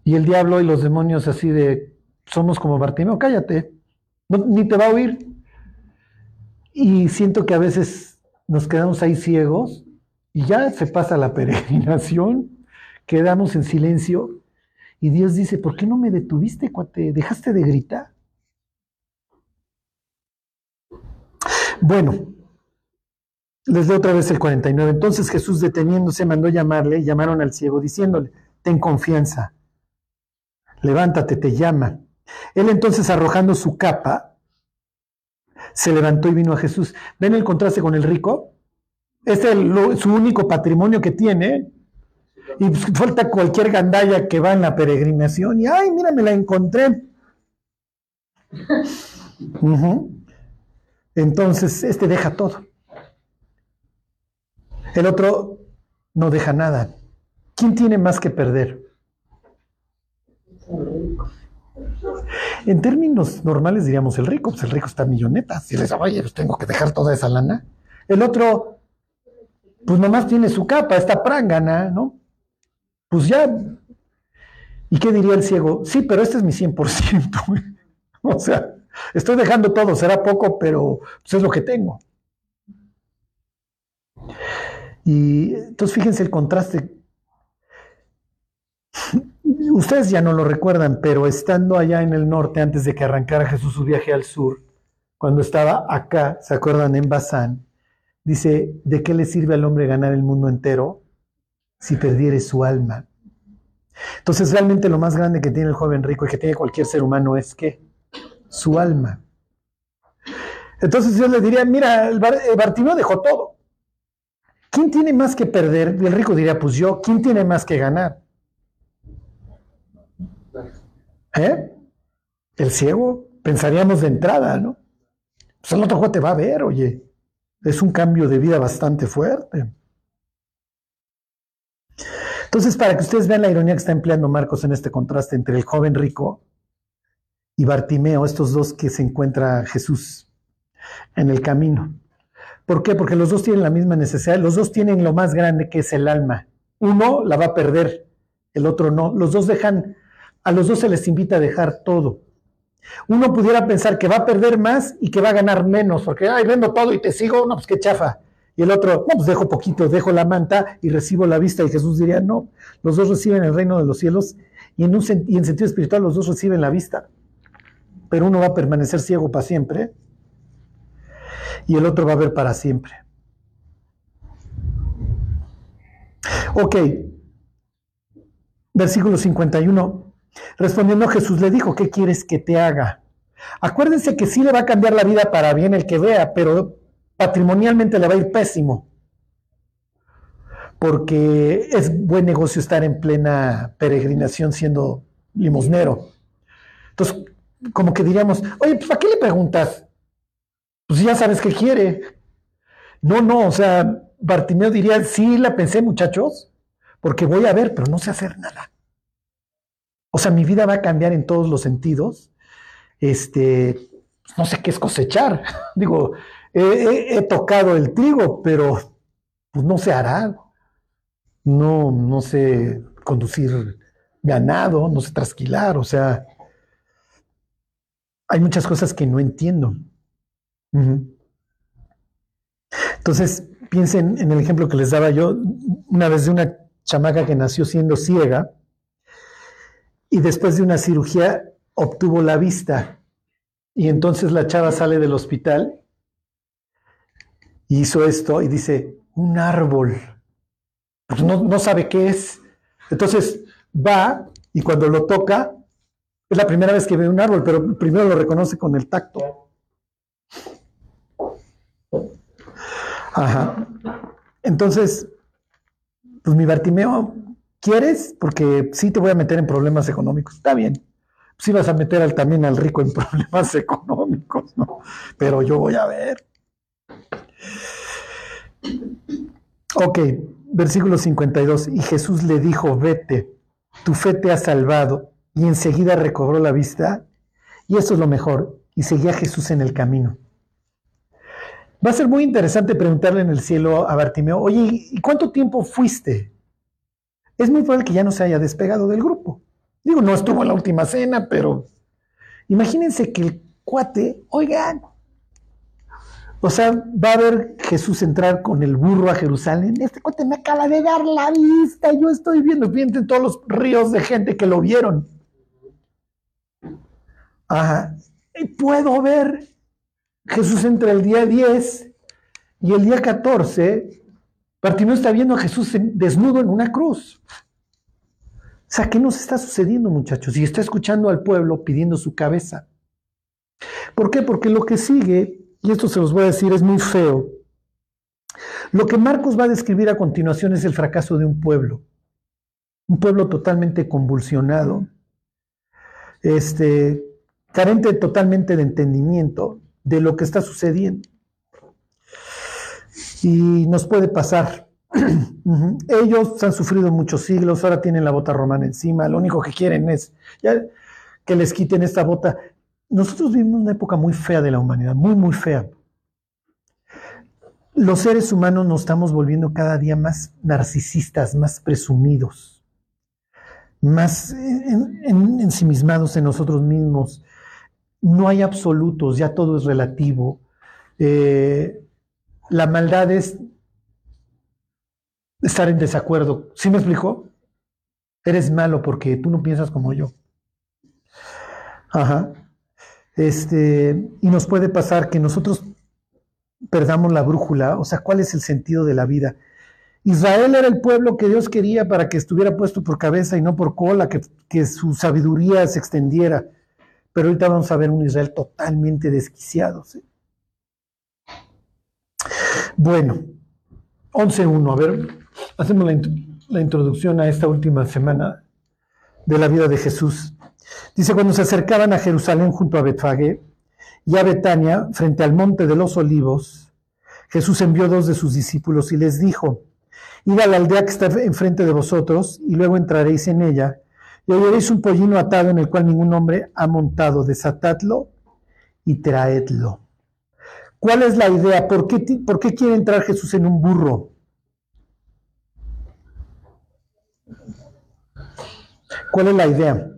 Y el diablo y los demonios así de, somos como Bartimeo, cállate, ni te va a oír. Y siento que a veces nos quedamos ahí ciegos y ya se pasa la (laughs) peregrinación, quedamos en silencio y Dios dice, ¿por qué no me detuviste, cuate? ¿Dejaste de gritar? Bueno, les doy otra vez el 49. Entonces Jesús deteniéndose mandó llamarle, llamaron al ciego diciéndole, ten confianza, levántate, te llama. Él entonces arrojando su capa, se levantó y vino a Jesús. ¿Ven el contraste con el rico? Este es su único patrimonio que tiene. Y pues, falta cualquier gandalla que va en la peregrinación y, ay, mira, me la encontré. (laughs) Entonces, este deja todo. El otro no deja nada. ¿Quién tiene más que perder? En términos normales diríamos el rico, pues el rico está milloneta. Si les oye, pues tengo que dejar toda esa lana. El otro, pues nomás tiene su capa, está prángana, ¿no? Pues ya. ¿Y qué diría el ciego? Sí, pero este es mi 100%. (laughs) o sea, estoy dejando todo, será poco, pero pues es lo que tengo. Y entonces fíjense el contraste Ustedes ya no lo recuerdan, pero estando allá en el norte, antes de que arrancara Jesús su viaje al sur, cuando estaba acá, ¿se acuerdan? En Bazán, dice, ¿de qué le sirve al hombre ganar el mundo entero si perdiere su alma? Entonces realmente lo más grande que tiene el joven rico y que tiene cualquier ser humano es que su alma. Entonces yo le diría, mira, el Bartimeo dejó todo. ¿Quién tiene más que perder? el rico diría, pues yo, ¿quién tiene más que ganar? ¿Eh? El ciego, pensaríamos de entrada, ¿no? Pues el otro te va a ver, oye. Es un cambio de vida bastante fuerte. Entonces, para que ustedes vean la ironía que está empleando Marcos en este contraste entre el joven rico y Bartimeo, estos dos que se encuentra Jesús en el camino. ¿Por qué? Porque los dos tienen la misma necesidad, los dos tienen lo más grande que es el alma. Uno la va a perder, el otro no. Los dos dejan, a los dos se les invita a dejar todo. Uno pudiera pensar que va a perder más y que va a ganar menos, porque, ay, vendo todo y te sigo, no, pues qué chafa. Y el otro, no, pues dejo poquito, dejo la manta y recibo la vista. Y Jesús diría, no, los dos reciben el reino de los cielos y en, un, y en sentido espiritual los dos reciben la vista. Pero uno va a permanecer ciego para siempre y el otro va a ver para siempre. Ok, versículo 51. Respondiendo Jesús le dijo, ¿qué quieres que te haga? Acuérdense que sí le va a cambiar la vida para bien el que vea, pero patrimonialmente le va a ir pésimo. Porque es buen negocio estar en plena peregrinación siendo limosnero. Entonces, como que diríamos, oye, pues ¿para qué le preguntas? pues ya sabes qué quiere. No, no, o sea, Bartimeo diría, sí, la pensé, muchachos, porque voy a ver, pero no sé hacer nada. O sea, mi vida va a cambiar en todos los sentidos. Este, no sé qué es cosechar. (laughs) Digo, he, tocado el trigo, pero pues no sé arar. No, no sé conducir ganado, no sé trasquilar. O sea, hay muchas cosas que no entiendo. Entonces, piensen en el ejemplo que les daba yo una vez de una chamaca que nació siendo ciega y después de una cirugía obtuvo la vista. Y entonces la chava sale del hospital y hizo esto y dice, un árbol. Pues no, no sabe qué es. Entonces va y cuando lo toca, es la primera vez que ve un árbol, pero primero lo reconoce con el tacto. Ajá. Entonces, pues mi Bartimeo, ¿quieres? Porque sí te voy a meter en problemas económicos. Está bien. Sí vas a meter al, también al rico en (laughs) problemas económicos, ¿no? Pero yo voy a ver. Ok, versículo 52. Y Jesús le dijo, vete, tu fe te ha salvado. Y enseguida recobró la vista. Y eso es lo mejor. Y seguía Jesús en el camino. Va a ser muy interesante preguntarle en el cielo a Bartimeo, oye, ¿y cuánto tiempo fuiste? Es muy probable que ya no se haya despegado del grupo. Digo, no estuvo en la última cena, pero imagínense que el cuate, oigan, o sea, va a ver Jesús entrar con el burro a Jerusalén. Este cuate me acaba de dar la vista, yo estoy viendo, fíjense todos los ríos de gente que lo vieron. Ajá. Y puedo ver Jesús entra el día 10 y el día 14, Bartimeo está viendo a Jesús desnudo en una cruz. O sea, ¿qué nos está sucediendo, muchachos? Y está escuchando al pueblo pidiendo su cabeza. ¿Por qué? Porque lo que sigue, y esto se los voy a decir, es muy feo. Lo que Marcos va a describir a continuación es el fracaso de un pueblo. Un pueblo totalmente convulsionado, este, carente totalmente de entendimiento, de lo que está sucediendo. Y nos puede pasar. (clears throat) Ellos han sufrido muchos siglos, ahora tienen la bota romana encima, lo único que quieren es que les quiten esta bota. Nosotros vivimos una época muy fea de la humanidad, muy, muy fea. Los seres humanos nos estamos volviendo cada día más narcisistas, más presumidos, más ensimismados en nosotros mismos, no hay absolutos, ya todo es relativo. Eh, la maldad es estar en desacuerdo. ¿Sí me explicó? Eres malo porque tú no piensas como yo. Ajá. Este, y nos puede pasar que nosotros perdamos la brújula, o sea, ¿cuál es el sentido de la vida? Israel era el pueblo que Dios quería para que estuviera puesto por cabeza y no por cola, que, que su sabiduría se extendiera. Pero ahorita vamos a ver un Israel totalmente desquiciado. Bueno, 11.1, a ver, hacemos la, introducción a esta última semana de la vida de Jesús. Dice, cuando se acercaban a Jerusalén junto a Betfagé y a Betania, frente al monte de los olivos, Jesús envió dos de sus discípulos y les dijo, id a la aldea que está enfrente de vosotros y luego entraréis en ella y oyeréis un pollino atado en el cual ningún hombre ha montado, desatadlo y traedlo. ¿Cuál es la idea? ¿Por qué, ¿Por qué quiere entrar Jesús en un burro? ¿Cuál es la idea?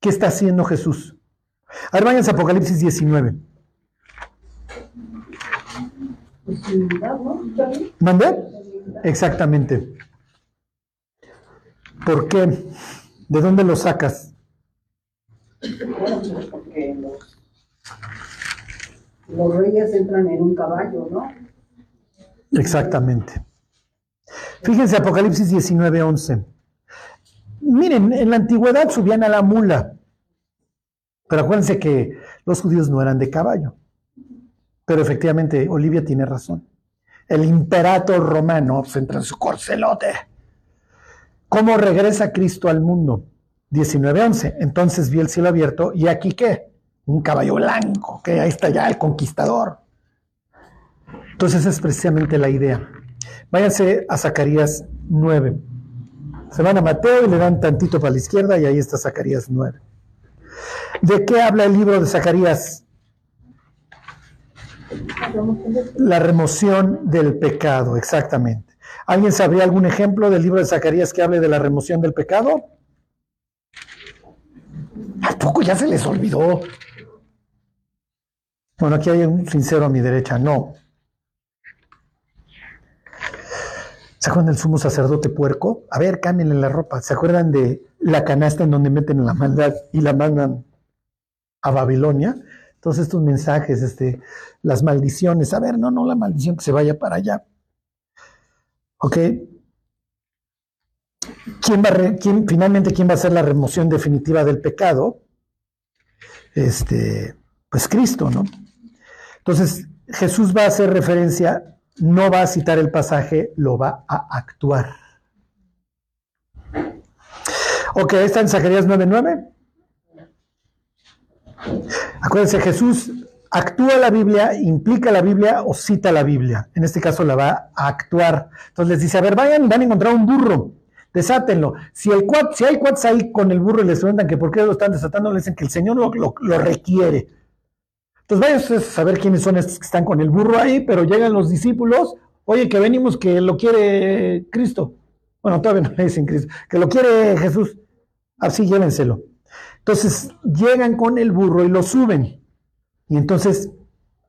¿Qué está haciendo Jesús? A ver, váyanse a Apocalipsis 19. ¿Mandé? Exactamente. ¿Por qué? ¿De dónde lo sacas? porque los, los reyes entran en un caballo, ¿no? Exactamente. Fíjense Apocalipsis 19, 11. Miren, en la antigüedad subían a la mula, pero acuérdense que los judíos no eran de caballo. Pero efectivamente, Olivia tiene razón. El imperator romano se entra en su corcelote. ¿Cómo regresa Cristo al mundo? 19.11. Entonces vi el cielo abierto y aquí qué? Un caballo blanco, que ahí está ya el conquistador. Entonces es precisamente la idea. Váyanse a Zacarías 9. Se van a Mateo y le dan tantito para la izquierda y ahí está Zacarías 9. ¿De qué habla el libro de Zacarías? La remoción del pecado, exactamente. ¿Alguien sabría algún ejemplo del libro de Zacarías que hable de la remoción del pecado? ¿A poco ya se les olvidó? Bueno, aquí hay un sincero a mi derecha, no. ¿Se acuerdan del sumo sacerdote puerco? A ver, cámbienle la ropa. ¿Se acuerdan de la canasta en donde meten la maldad y la mandan a Babilonia? Entonces estos mensajes, este, las maldiciones. A ver, no, no la maldición que se vaya para allá. ¿Ok? ¿Quién va quién, finalmente, ¿quién va a hacer la remoción definitiva del pecado? Este, pues Cristo, ¿no? Entonces, Jesús va a hacer referencia no va a citar el pasaje, lo va a actuar. Ok, está en Zacarías 9:9. Acuérdense, Jesús actúa la Biblia, implica la Biblia o cita la Biblia. En este caso la va a actuar. Entonces les dice, a ver, vayan, van a encontrar un burro, desátenlo. Si, el cuat, si hay cuates ahí con el burro y les preguntan que por qué lo están desatando, le dicen que el Señor lo, lo requiere. Entonces vayan ustedes a saber quiénes son estos que están con el burro ahí, pero llegan los discípulos, oye, que venimos que lo quiere Cristo. Bueno, todavía no le dicen Cristo, que lo quiere Jesús. Así llévenselo. Entonces llegan con el burro y lo suben. Y entonces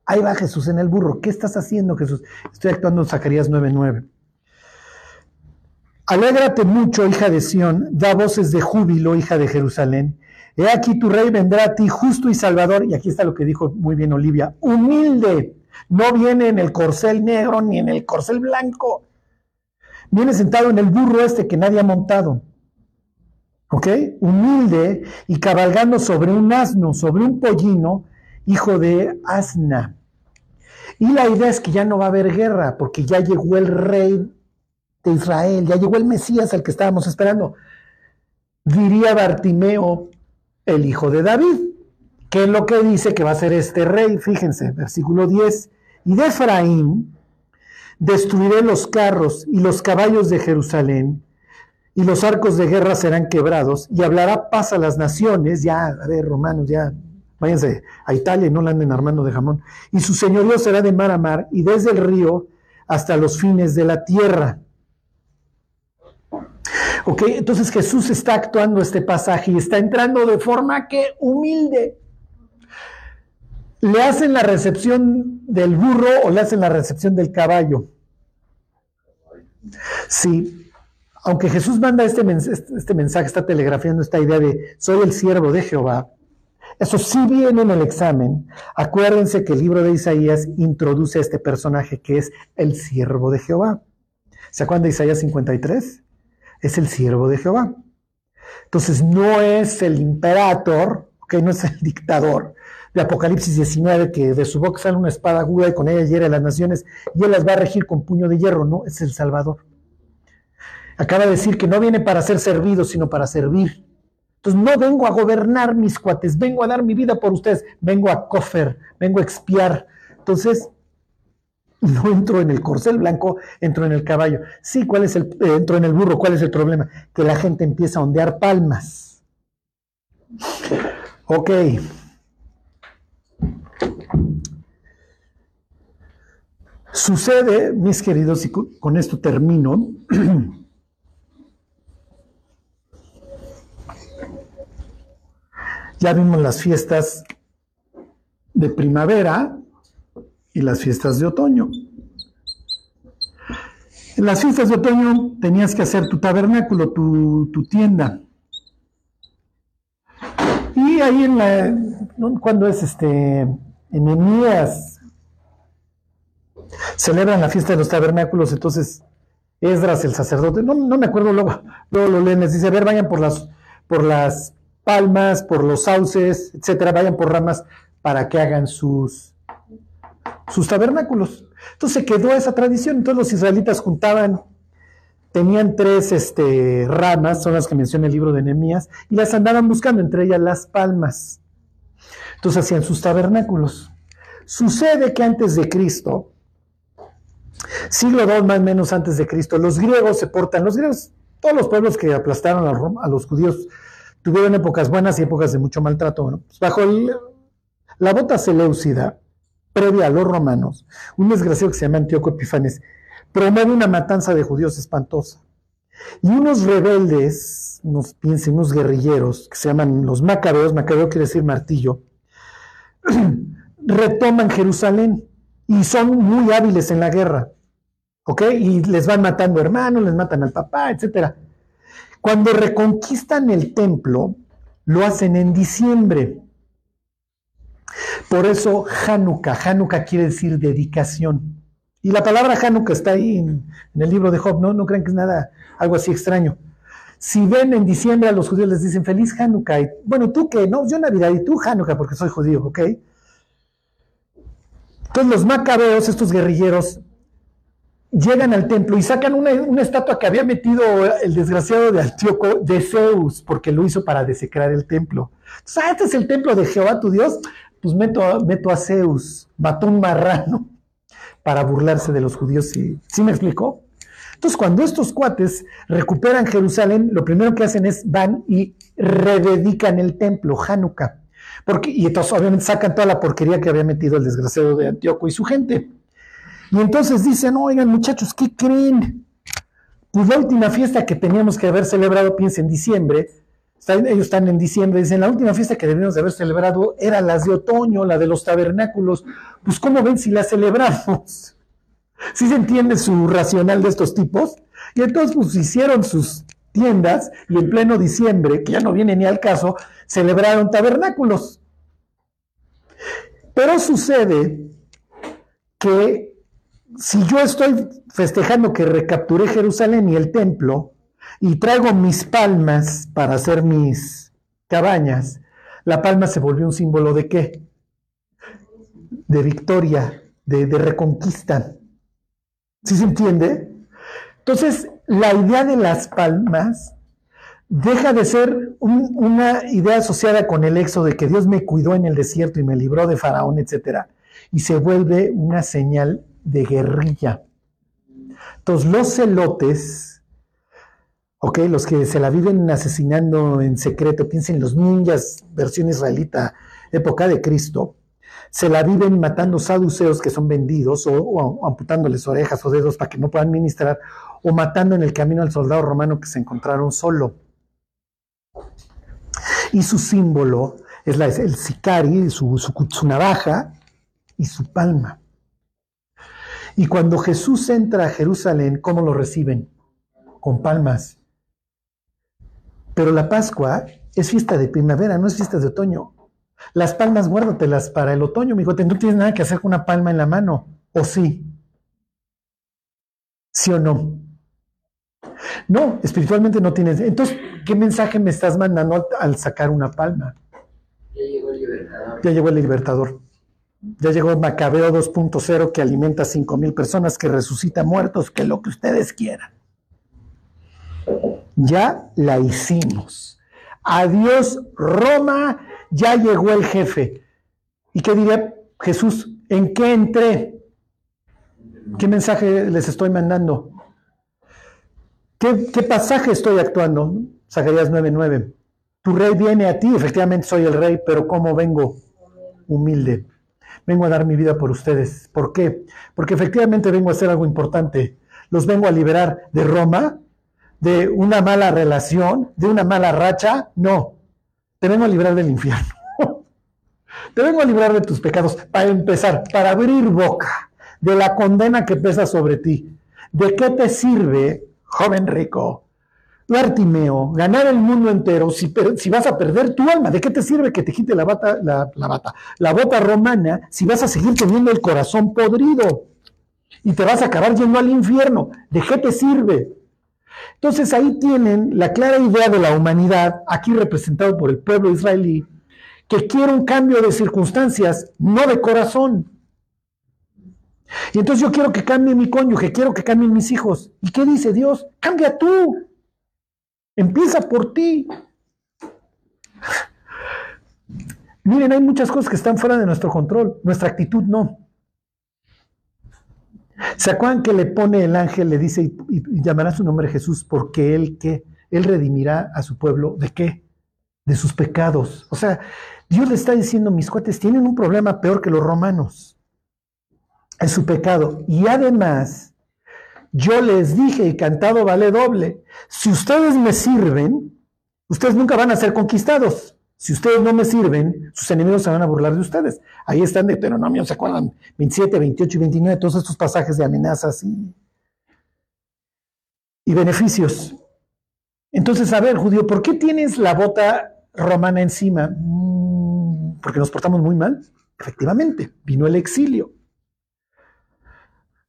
ahí va Jesús en el burro. ¿Qué estás haciendo, Jesús? Estoy actuando en Zacarías 9:9. Alégrate mucho, hija de Sión, da voces de júbilo, hija de Jerusalén. He aquí tu rey vendrá a ti justo y salvador. Y aquí está lo que dijo muy bien Olivia. Humilde. No viene en el corcel negro ni en el corcel blanco. Viene sentado en el burro este que nadie ha montado. ¿Ok? Humilde y cabalgando sobre un asno, sobre un pollino, hijo de asna. Y la idea es que ya no va a haber guerra, porque ya llegó el rey de Israel, ya llegó el Mesías al que estábamos esperando. Diría Bartimeo, el hijo de David. ¿Qué es lo que dice que va a ser este rey? Fíjense, versículo 10. Y de Efraín destruiré los carros y los caballos de Jerusalén, y los arcos de guerra serán quebrados, y hablará paz a las naciones. Ya, a ver, romanos, ya, váyanse a Italia y no la anden armando de jamón. Y su señorío será de mar a mar, y desde el río hasta los fines de la tierra. Ok, entonces Jesús está actuando este pasaje y está entrando de forma que humilde. ¿Le hacen la recepción del burro o le hacen la recepción del caballo? Sí, aunque Jesús manda este, este mensaje, está telegrafiando esta idea de soy el siervo de Jehová, eso sí viene en el examen. Acuérdense que el libro de Isaías introduce a este personaje que es el siervo de Jehová. ¿Se acuerdan de Isaías 53? Es el siervo de Jehová. Entonces no es el imperator, que no es el (laughs) dictador, de Apocalipsis 19, que de su boca sale una espada aguda y con ella hiere las naciones y él las va a regir con puño de hierro, no, es el Salvador. Acaba de decir que no viene para ser servido, sino para servir. Entonces no vengo a gobernar mis cuates, vengo a dar mi vida por ustedes, vengo a cofer, vengo a expiar. Entonces, (laughs) no entro en el corcel blanco, entro en el caballo. Sí, ¿cuál es el, eh, entro en el burro, ¿cuál es el problema? Que la gente empieza a ondear palmas. Ok. Sucede, mis queridos, y con esto termino, (clears throat) ya vimos las fiestas de primavera y las fiestas de otoño. En las fiestas de otoño tenías que hacer tu tabernáculo, tu, tu tienda. Y ahí en la, cuando es este, en Enemías, celebran la fiesta de los tabernáculos, entonces Esdras, el sacerdote, no, me acuerdo, luego, luego lo leen, dice, a ver, vayan por las, por las palmas, por los sauces, etcétera, vayan por ramas para que hagan sus, sus tabernáculos. Entonces quedó esa tradición, entonces los israelitas juntaban, tenían tres este, ramas, son las que menciona el libro de Nehemías, y las andaban buscando, entre ellas las palmas. Entonces hacían sus tabernáculos. Sucede que antes de Cristo, siglo II más o menos antes de Cristo, los griegos se portan, los griegos, todos los pueblos que aplastaron a, los judíos tuvieron épocas buenas y épocas de mucho maltrato. Pues bajo la bota seleucida, previa a los romanos, un desgraciado que se llama Antíoco Epifanes promueve una matanza de judíos espantosa. Y unos rebeldes, unos, piensen, unos guerrilleros, que se llaman los macabeos, macabeo quiere decir martillo, (clears throat) retoman Jerusalén y son muy hábiles en la guerra. ¿Ok? Y les van matando hermanos, les matan al papá, etc. Cuando reconquistan el templo, lo hacen en diciembre. Por eso Hanukkah, Hanukkah quiere decir dedicación. Y la palabra Hanukkah está ahí en, el libro de Job, ¿no? No crean que es nada, algo así extraño. Si ven en diciembre a los judíos les dicen feliz Hanukkah. bueno, tú qué, no, yo Navidad y tú Hanukkah porque soy judío, ¿ok? Entonces los macabeos, estos guerrilleros, llegan al templo y sacan una, una, estatua que había metido el desgraciado de Antíoco de Zeus, porque lo hizo para desecrar el templo. Entonces, ah, este es el templo de Jehová tu Dios pues meto, meto a Zeus, mató un marrano (laughs) para burlarse de los judíos. ¿Sí, ¿Sí me explicó? Entonces, cuando estos cuates recuperan Jerusalén, lo primero que hacen es van y rededican el templo, Hanukkah. Porque, y entonces, obviamente, sacan toda la porquería que había metido el desgraciado de Antíoco y su gente. Y entonces dicen, oigan, muchachos, ¿qué creen? Pues la última fiesta que teníamos que haber celebrado, piensa en diciembre, ellos están en diciembre, dicen, la última fiesta que debíamos de haber celebrado era las de otoño, la de los tabernáculos. Pues, ¿cómo ven si la celebramos? (laughs) ¿Sí se entiende su racional de estos tipos? Y entonces, pues, hicieron sus tiendas y en pleno diciembre, que ya no viene ni al caso, celebraron tabernáculos. Pero sucede que si yo estoy festejando que recapturé Jerusalén y el templo, y traigo mis palmas para hacer mis cabañas, la palma se volvió un símbolo de qué? De victoria, de, reconquista. ¿Sí se entiende? Entonces, la idea de las palmas deja de ser una idea asociada con el éxodo de que Dios me cuidó en el desierto y me libró de Faraón, etc. Y se vuelve una señal de guerrilla. Entonces, los celotes ¿ok? Los que se la viven asesinando en secreto, piensen los ninjas, versión israelita, época de Cristo, se la viven matando saduceos que son vendidos o, amputándoles orejas o dedos para que no puedan ministrar, o matando en el camino al soldado romano que se encontraron solo. Y su símbolo es el sicari, su, su navaja y su palma. Y cuando Jesús entra a Jerusalén, ¿cómo lo reciben? Con palmas. Pero la Pascua es fiesta de primavera, no es fiesta de otoño. Las palmas guárdatelas para el otoño, mi hijo. No tienes nada que hacer con una palma en la mano. ¿O sí? ¿Sí o no? No, espiritualmente no tienes. Entonces, ¿qué mensaje me estás mandando al, sacar una palma? Ya llegó el libertador. Ya llegó el libertador. Ya llegó Macabeo 2.0 que alimenta a 5 mil personas, que resucita muertos, que lo que ustedes quieran. Ya la hicimos. Adiós Roma, ya llegó el jefe. ¿Y qué diría Jesús? ¿En qué entré? ¿Qué mensaje les estoy mandando? ¿Qué, qué pasaje estoy actuando? Zacarías 9:9. Tu rey viene a ti, efectivamente soy el rey, pero ¿cómo vengo? Humilde. Vengo a dar mi vida por ustedes. ¿Por qué? Porque efectivamente vengo a hacer algo importante. Los vengo a liberar de Roma, de una mala relación, de una mala racha. No, te vengo a librar del infierno. (laughs) te vengo a librar de tus pecados. Para empezar, para abrir boca de la condena que pesa sobre ti. ¿De qué te sirve, joven rico, Bartimeo, ganar el mundo entero si, vas a perder tu alma. ¿De qué te sirve que te quite la bata, la, la bata, la bota romana si vas a seguir teniendo el corazón podrido? Y te vas a acabar yendo al infierno. ¿De qué te sirve? Entonces ahí tienen la clara idea de la humanidad, aquí representado por el pueblo israelí, que quiere un cambio de circunstancias, no de corazón. Y entonces yo quiero que cambie mi cónyuge, quiero que cambien mis hijos. ¿Y qué dice Dios? Cambia tú. Empieza por ti. (laughs) Miren, hay muchas cosas que están fuera de nuestro control. Nuestra actitud no. ¿Se acuerdan que le pone el ángel, le dice, y, llamará su nombre Jesús, porque él que él redimirá a su pueblo de qué? De sus pecados. O sea, Dios le está diciendo, mis cuates tienen un problema peor que los romanos. Es su pecado. Y además, yo les dije y cantado vale doble. Si ustedes me sirven, ustedes nunca van a ser conquistados. Si ustedes no me sirven, sus enemigos se van a burlar de ustedes. Ahí están de Deuteronomio, ¿se acuerdan? 27, 28 y 29, todos estos pasajes de amenazas y, y beneficios. Entonces, a ver, judío, ¿por qué tienes la bota romana encima? Mm, porque nos portamos muy mal. Efectivamente, vino el exilio.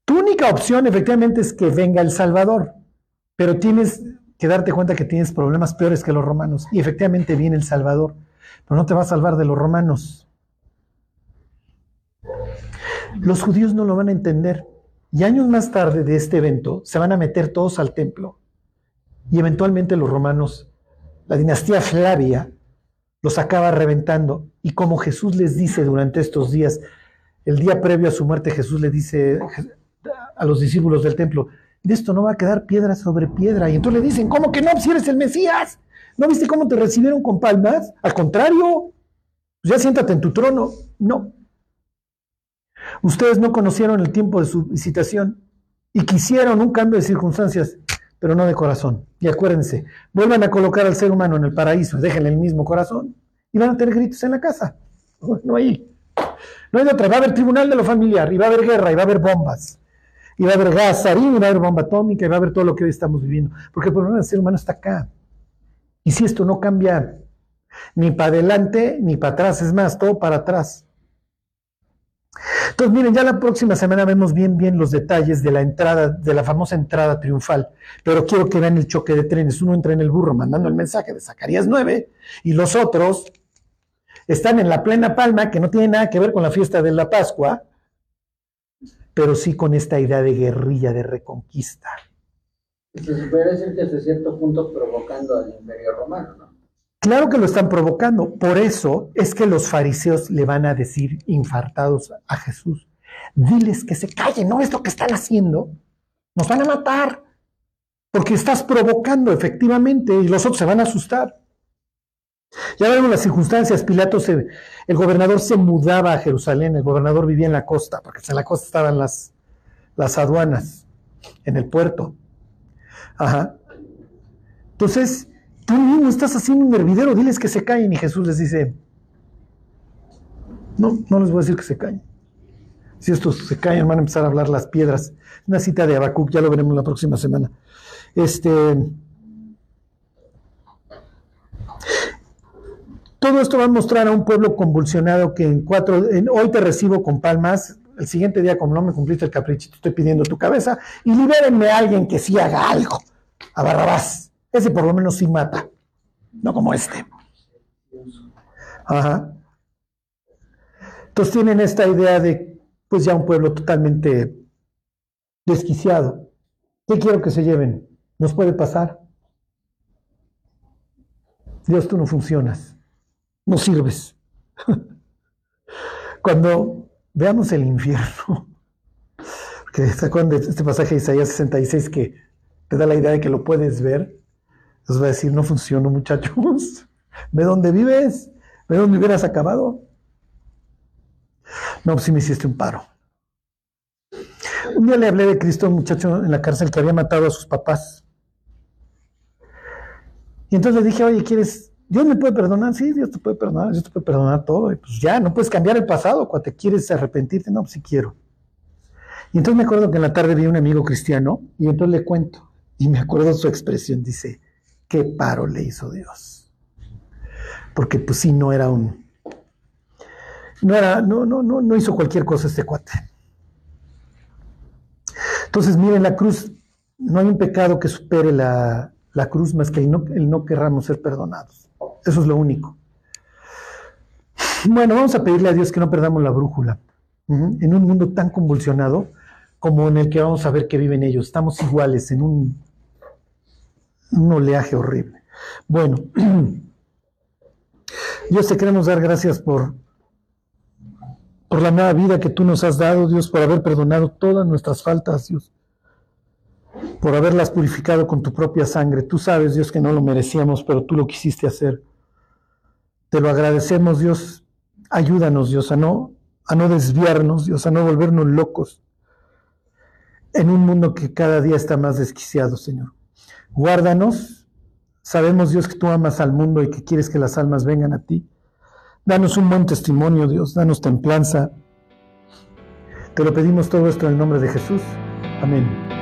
Tu única opción efectivamente es que venga el Salvador, pero tienes que darte cuenta que tienes problemas peores que los romanos. Y efectivamente viene el Salvador, pero no te va a salvar de los romanos. Los judíos no lo van a entender. Y años más tarde de este evento se van a meter todos al templo. Y eventualmente los romanos, la dinastía Flavia, los acaba reventando. Y como Jesús les dice durante estos días, el día previo a su muerte, Jesús le dice a los discípulos del templo, de esto no va a quedar piedra sobre piedra. Y entonces le dicen, ¿cómo que no? Si eres el Mesías. ¿No viste cómo te recibieron con palmas? Al contrario, pues ya siéntate en tu trono. No. Ustedes no conocieron el tiempo de su visitación y quisieron un cambio de circunstancias, pero no de corazón. Y acuérdense, vuelvan a colocar al ser humano en el paraíso, déjenle el mismo corazón y van a tener gritos en la casa. No hay. No hay otra. Va a haber tribunal de lo familiar, y va a haber guerra, y va a haber bombas y va a haber gas y va a haber bomba atómica, y va a haber todo lo que hoy estamos viviendo. Porque el problema del ser humano está acá. Y si esto no cambia ni para adelante ni para atrás, es más, todo para atrás. Entonces, miren, ya la próxima semana vemos bien, bien los detalles de la entrada, de la famosa entrada triunfal. Pero quiero que vean el choque de trenes. Uno entra en el burro mandando el mensaje de Zacarías 9 y los otros están en la plena palma, que no tiene nada que ver con la fiesta de la Pascua, pero sí con esta idea de guerrilla, de reconquista. Se puede decir que hasta cierto punto provocando al imperio romano, ¿no? Claro que lo están provocando. Por eso es que los fariseos le van a decir infartados a Jesús, diles que se callen, no es lo que están haciendo, nos van a matar, porque estás provocando efectivamente y los otros se van a asustar. Ya vemos las circunstancias, Pilato se, el gobernador se mudaba a Jerusalén, el gobernador vivía en la costa, porque en la costa estaban las, las aduanas, en el puerto. Ajá. Entonces, tú mismo estás haciendo un hervidero, diles que se callen. Y Jesús les dice, no, no les voy a decir que se callen. Si estos se callan, van a empezar a hablar las piedras. Una cita de Habacuc, ya lo veremos la próxima semana. Este, Todo esto va a mostrar a un pueblo convulsionado que en cuatro, en, hoy te recibo con palmas, el siguiente día como no me cumpliste el caprichito, estoy pidiendo tu cabeza, y libérenme a alguien que sí haga algo, a Barrabás. Ese por lo menos sí mata, no como este. Ajá. Entonces tienen esta idea de, pues ya un pueblo totalmente desquiciado. ¿Qué quiero que se lleven? Nos puede pasar. Dios, tú no funcionas, no sirves. (laughs) Cuando veamos el infierno, (laughs) que está de este pasaje de Isaías 66 que te da la idea de que lo puedes ver, os va a decir, no funcionó muchachos, (laughs) ve dónde vives, ve dónde hubieras acabado. No, pues sí me hiciste un paro. Un día le hablé de Cristo a un muchacho en la cárcel que había matado a sus papás. Y entonces le dije, oye, ¿quieres? ¿Dios me puede perdonar? Sí, Dios te puede perdonar, Dios te puede perdonar todo. Y pues ya, no puedes cambiar el pasado. Cuando te quieres arrepentirte, no, pues sí quiero. Y entonces me acuerdo que en la tarde vi a un amigo cristiano y entonces le cuento. Y me acuerdo su expresión, dice, qué paro le hizo Dios. Porque pues sí, no era un... No era, no, no, no, no hizo cualquier cosa este cuate. Entonces, miren, la cruz, no hay un pecado que supere la, cruz más que el no, el no querramos ser perdonados. Eso es lo único. Bueno, vamos a pedirle a Dios que no perdamos la brújula. En un mundo tan convulsionado como en el que vamos a ver que viven ellos. Estamos iguales en un, oleaje horrible. Bueno, (clears throat) Dios te queremos dar gracias por, por la nueva vida que tú nos has dado, Dios, por haber perdonado todas nuestras faltas, Dios, por haberlas purificado con tu propia sangre. Tú sabes, Dios, que no lo merecíamos, pero tú lo quisiste hacer. Te lo agradecemos, Dios. Ayúdanos, Dios, a no, a no desviarnos, Dios, a no volvernos locos en un mundo que cada día está más desquiciado, Señor. Guárdanos. Sabemos, Dios, que tú amas al mundo y que quieres que las almas vengan a ti. Danos un buen testimonio, Dios, danos templanza. Te lo pedimos todo esto en el nombre de Jesús. Amén.